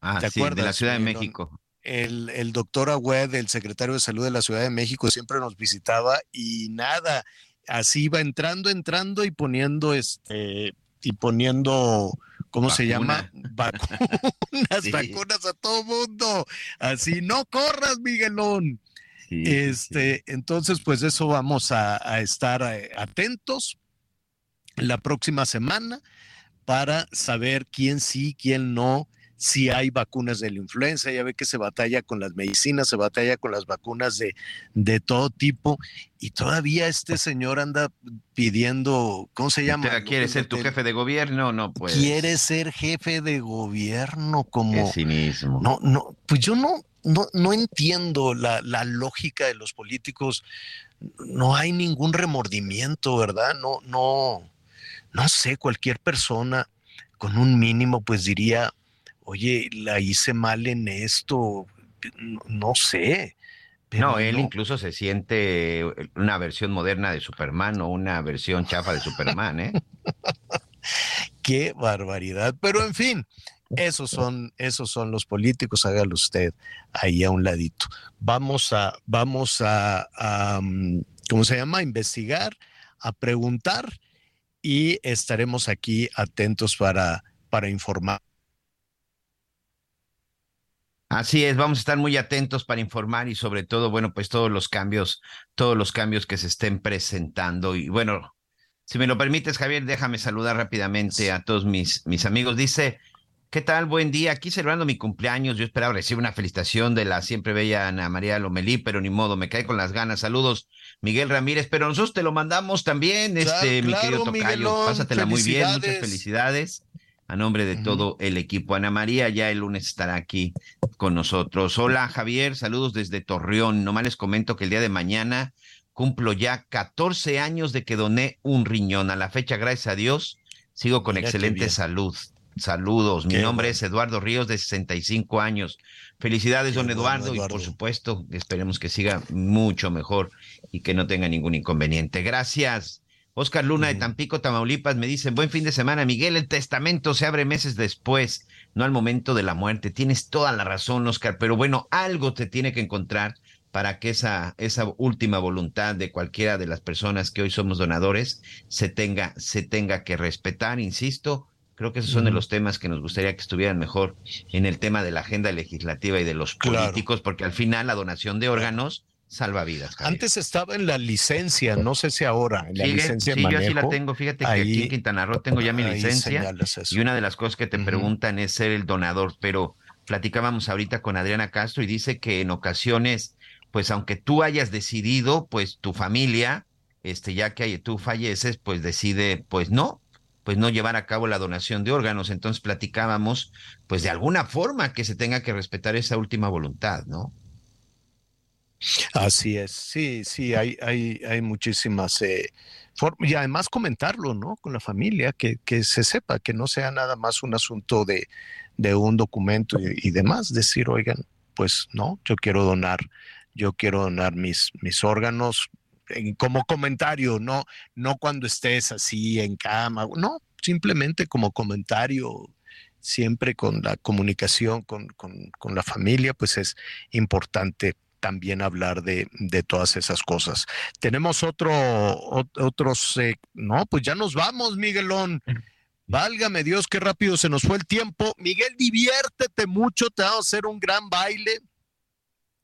Ah, ¿Te acuerdas? De la Ciudad de México. El, el doctor Agüed, el secretario de salud de la Ciudad de México, siempre nos visitaba y nada, así iba entrando, entrando y poniendo este, y poniendo, ¿cómo se llama? Vacunas, vacunas a todo mundo. Así, no corras, Miguelón. este, entonces, pues eso vamos a estar eh, atentos la próxima semana para saber quién sí, quién no, si hay vacunas de la influenza, ya ve que se batalla con las medicinas, se batalla con las vacunas de, de todo tipo, y todavía este señor anda pidiendo, ¿cómo se llama? ¿Quiere ser tu jefe de gobierno? No, pues. Quiere ser jefe de gobierno como... Sí mismo. No, no, pues yo no, no, no entiendo la, la lógica de los políticos. No hay ningún remordimiento, ¿verdad? No, no no sé, cualquier persona con un mínimo pues diría, oye, la hice mal en esto, no, sé. no, él incluso se siente una versión moderna de Superman o una versión chafa de Superman, ¿eh? Qué barbaridad. Pero en fin, esos son, esos son los políticos, hágalo usted ahí a un ladito. Vamos a, vamos a, a ¿cómo se llama? A investigar, a preguntar y estaremos aquí atentos para, para informar. Así es, vamos a estar muy atentos para informar y sobre todo, bueno, pues todos los cambios, todos los cambios que se estén presentando. Y bueno, si me lo permites, Javier, déjame saludar rápidamente a todos mis, mis amigos. Dice ¿Qué tal? Buen día. Aquí celebrando mi cumpleaños. Yo esperaba recibir una felicitación de la siempre bella Ana María Lomelí, pero ni modo, me cae con las ganas. Saludos, Miguel Ramírez. Pero nosotros te lo mandamos también, este, mi querido Tocayo. Pásatela muy bien, muchas felicidades. A nombre de todo el equipo. Ana María ya el lunes estará aquí con nosotros. Hola, Javier. Saludos desde Torreón. Nomás les comento que el día de mañana cumplo ya 14 años de que doné un riñón. A la fecha, gracias a Dios, sigo con excelente salud. Saludos, mi nombre es Eduardo Ríos, de 65 años. Felicidades, don Eduardo, y por supuesto, esperemos que siga mucho mejor y que no tenga ningún inconveniente. Gracias. Oscar Luna de Tampico, Tamaulipas, me dice, buen fin de semana, Miguel, el testamento se abre meses después, no al momento de la muerte. Tienes toda la razón, Oscar, pero bueno, algo te tiene que encontrar para que esa, esa última voluntad de cualquiera de las personas que hoy somos donadores se tenga, se tenga que respetar, insisto, Creo que esos son de los temas que nos gustaría que estuvieran mejor en el tema de la agenda legislativa y de los políticos, porque al final la donación de órganos salvavidas. Antes estaba en la licencia, no sé si ahora, en la licencia Sí, yo sí la tengo. Fíjate que aquí en Quintana Roo tengo ya mi licencia. Y una de las cosas que te preguntan es ser el donador, pero platicábamos ahorita con Adriana Castro y dice que en ocasiones, pues aunque tú hayas decidido, pues tu familia, este, ya que tú falleces, pues decide, pues no, pues no llevar a cabo la donación de órganos. Entonces platicábamos, pues de alguna forma que se tenga que respetar esa última voluntad, ¿no? Así es, sí, sí, hay, hay, hay muchísimas eh, formas y además comentarlo, ¿no? Con la familia, que, que, se sepa, que no sea nada más un asunto de, de un documento y, demás, decir, oigan, pues no, yo quiero donar, yo quiero donar mis, mis órganos como comentario, no, no cuando estés así en cama, no, simplemente como comentario siempre con la comunicación con, con, con la familia, pues es importante también hablar de, de, todas esas cosas. Tenemos otro, otros, eh, no, pues ya nos vamos, Miguelón. Válgame Dios, qué rápido se nos fue el tiempo. Miguel, diviértete mucho, te vamos a hacer un gran baile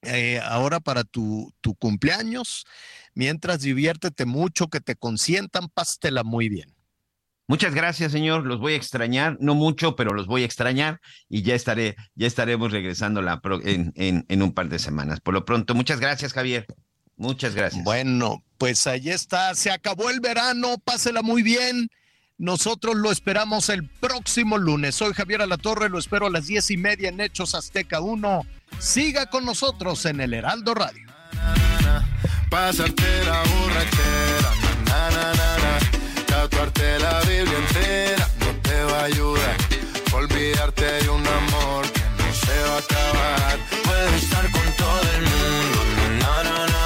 eh, ahora para tu, tu, cumpleaños. Mientras diviértete mucho, que te consientan, pastela muy bien. Muchas gracias, señor. Los voy a extrañar, no mucho, pero los voy a extrañar y ya estaré, ya estaremos regresando la en, en, un par de semanas. Por lo pronto, muchas gracias, Javier. Muchas gracias. Bueno, pues ahí está. Se acabó el verano. Pásela muy bien. Nosotros lo esperamos el próximo lunes. Soy Javier Alatorre, lo espero a las diez y media en Hechos Azteca 1. Siga con nosotros en el Heraldo Radio. Pásate la Tatuarte la Biblia entera no te va a ayudar. Olvidarte de un amor que no se va a acabar. Puedes estar con todo el mundo, na, na, na.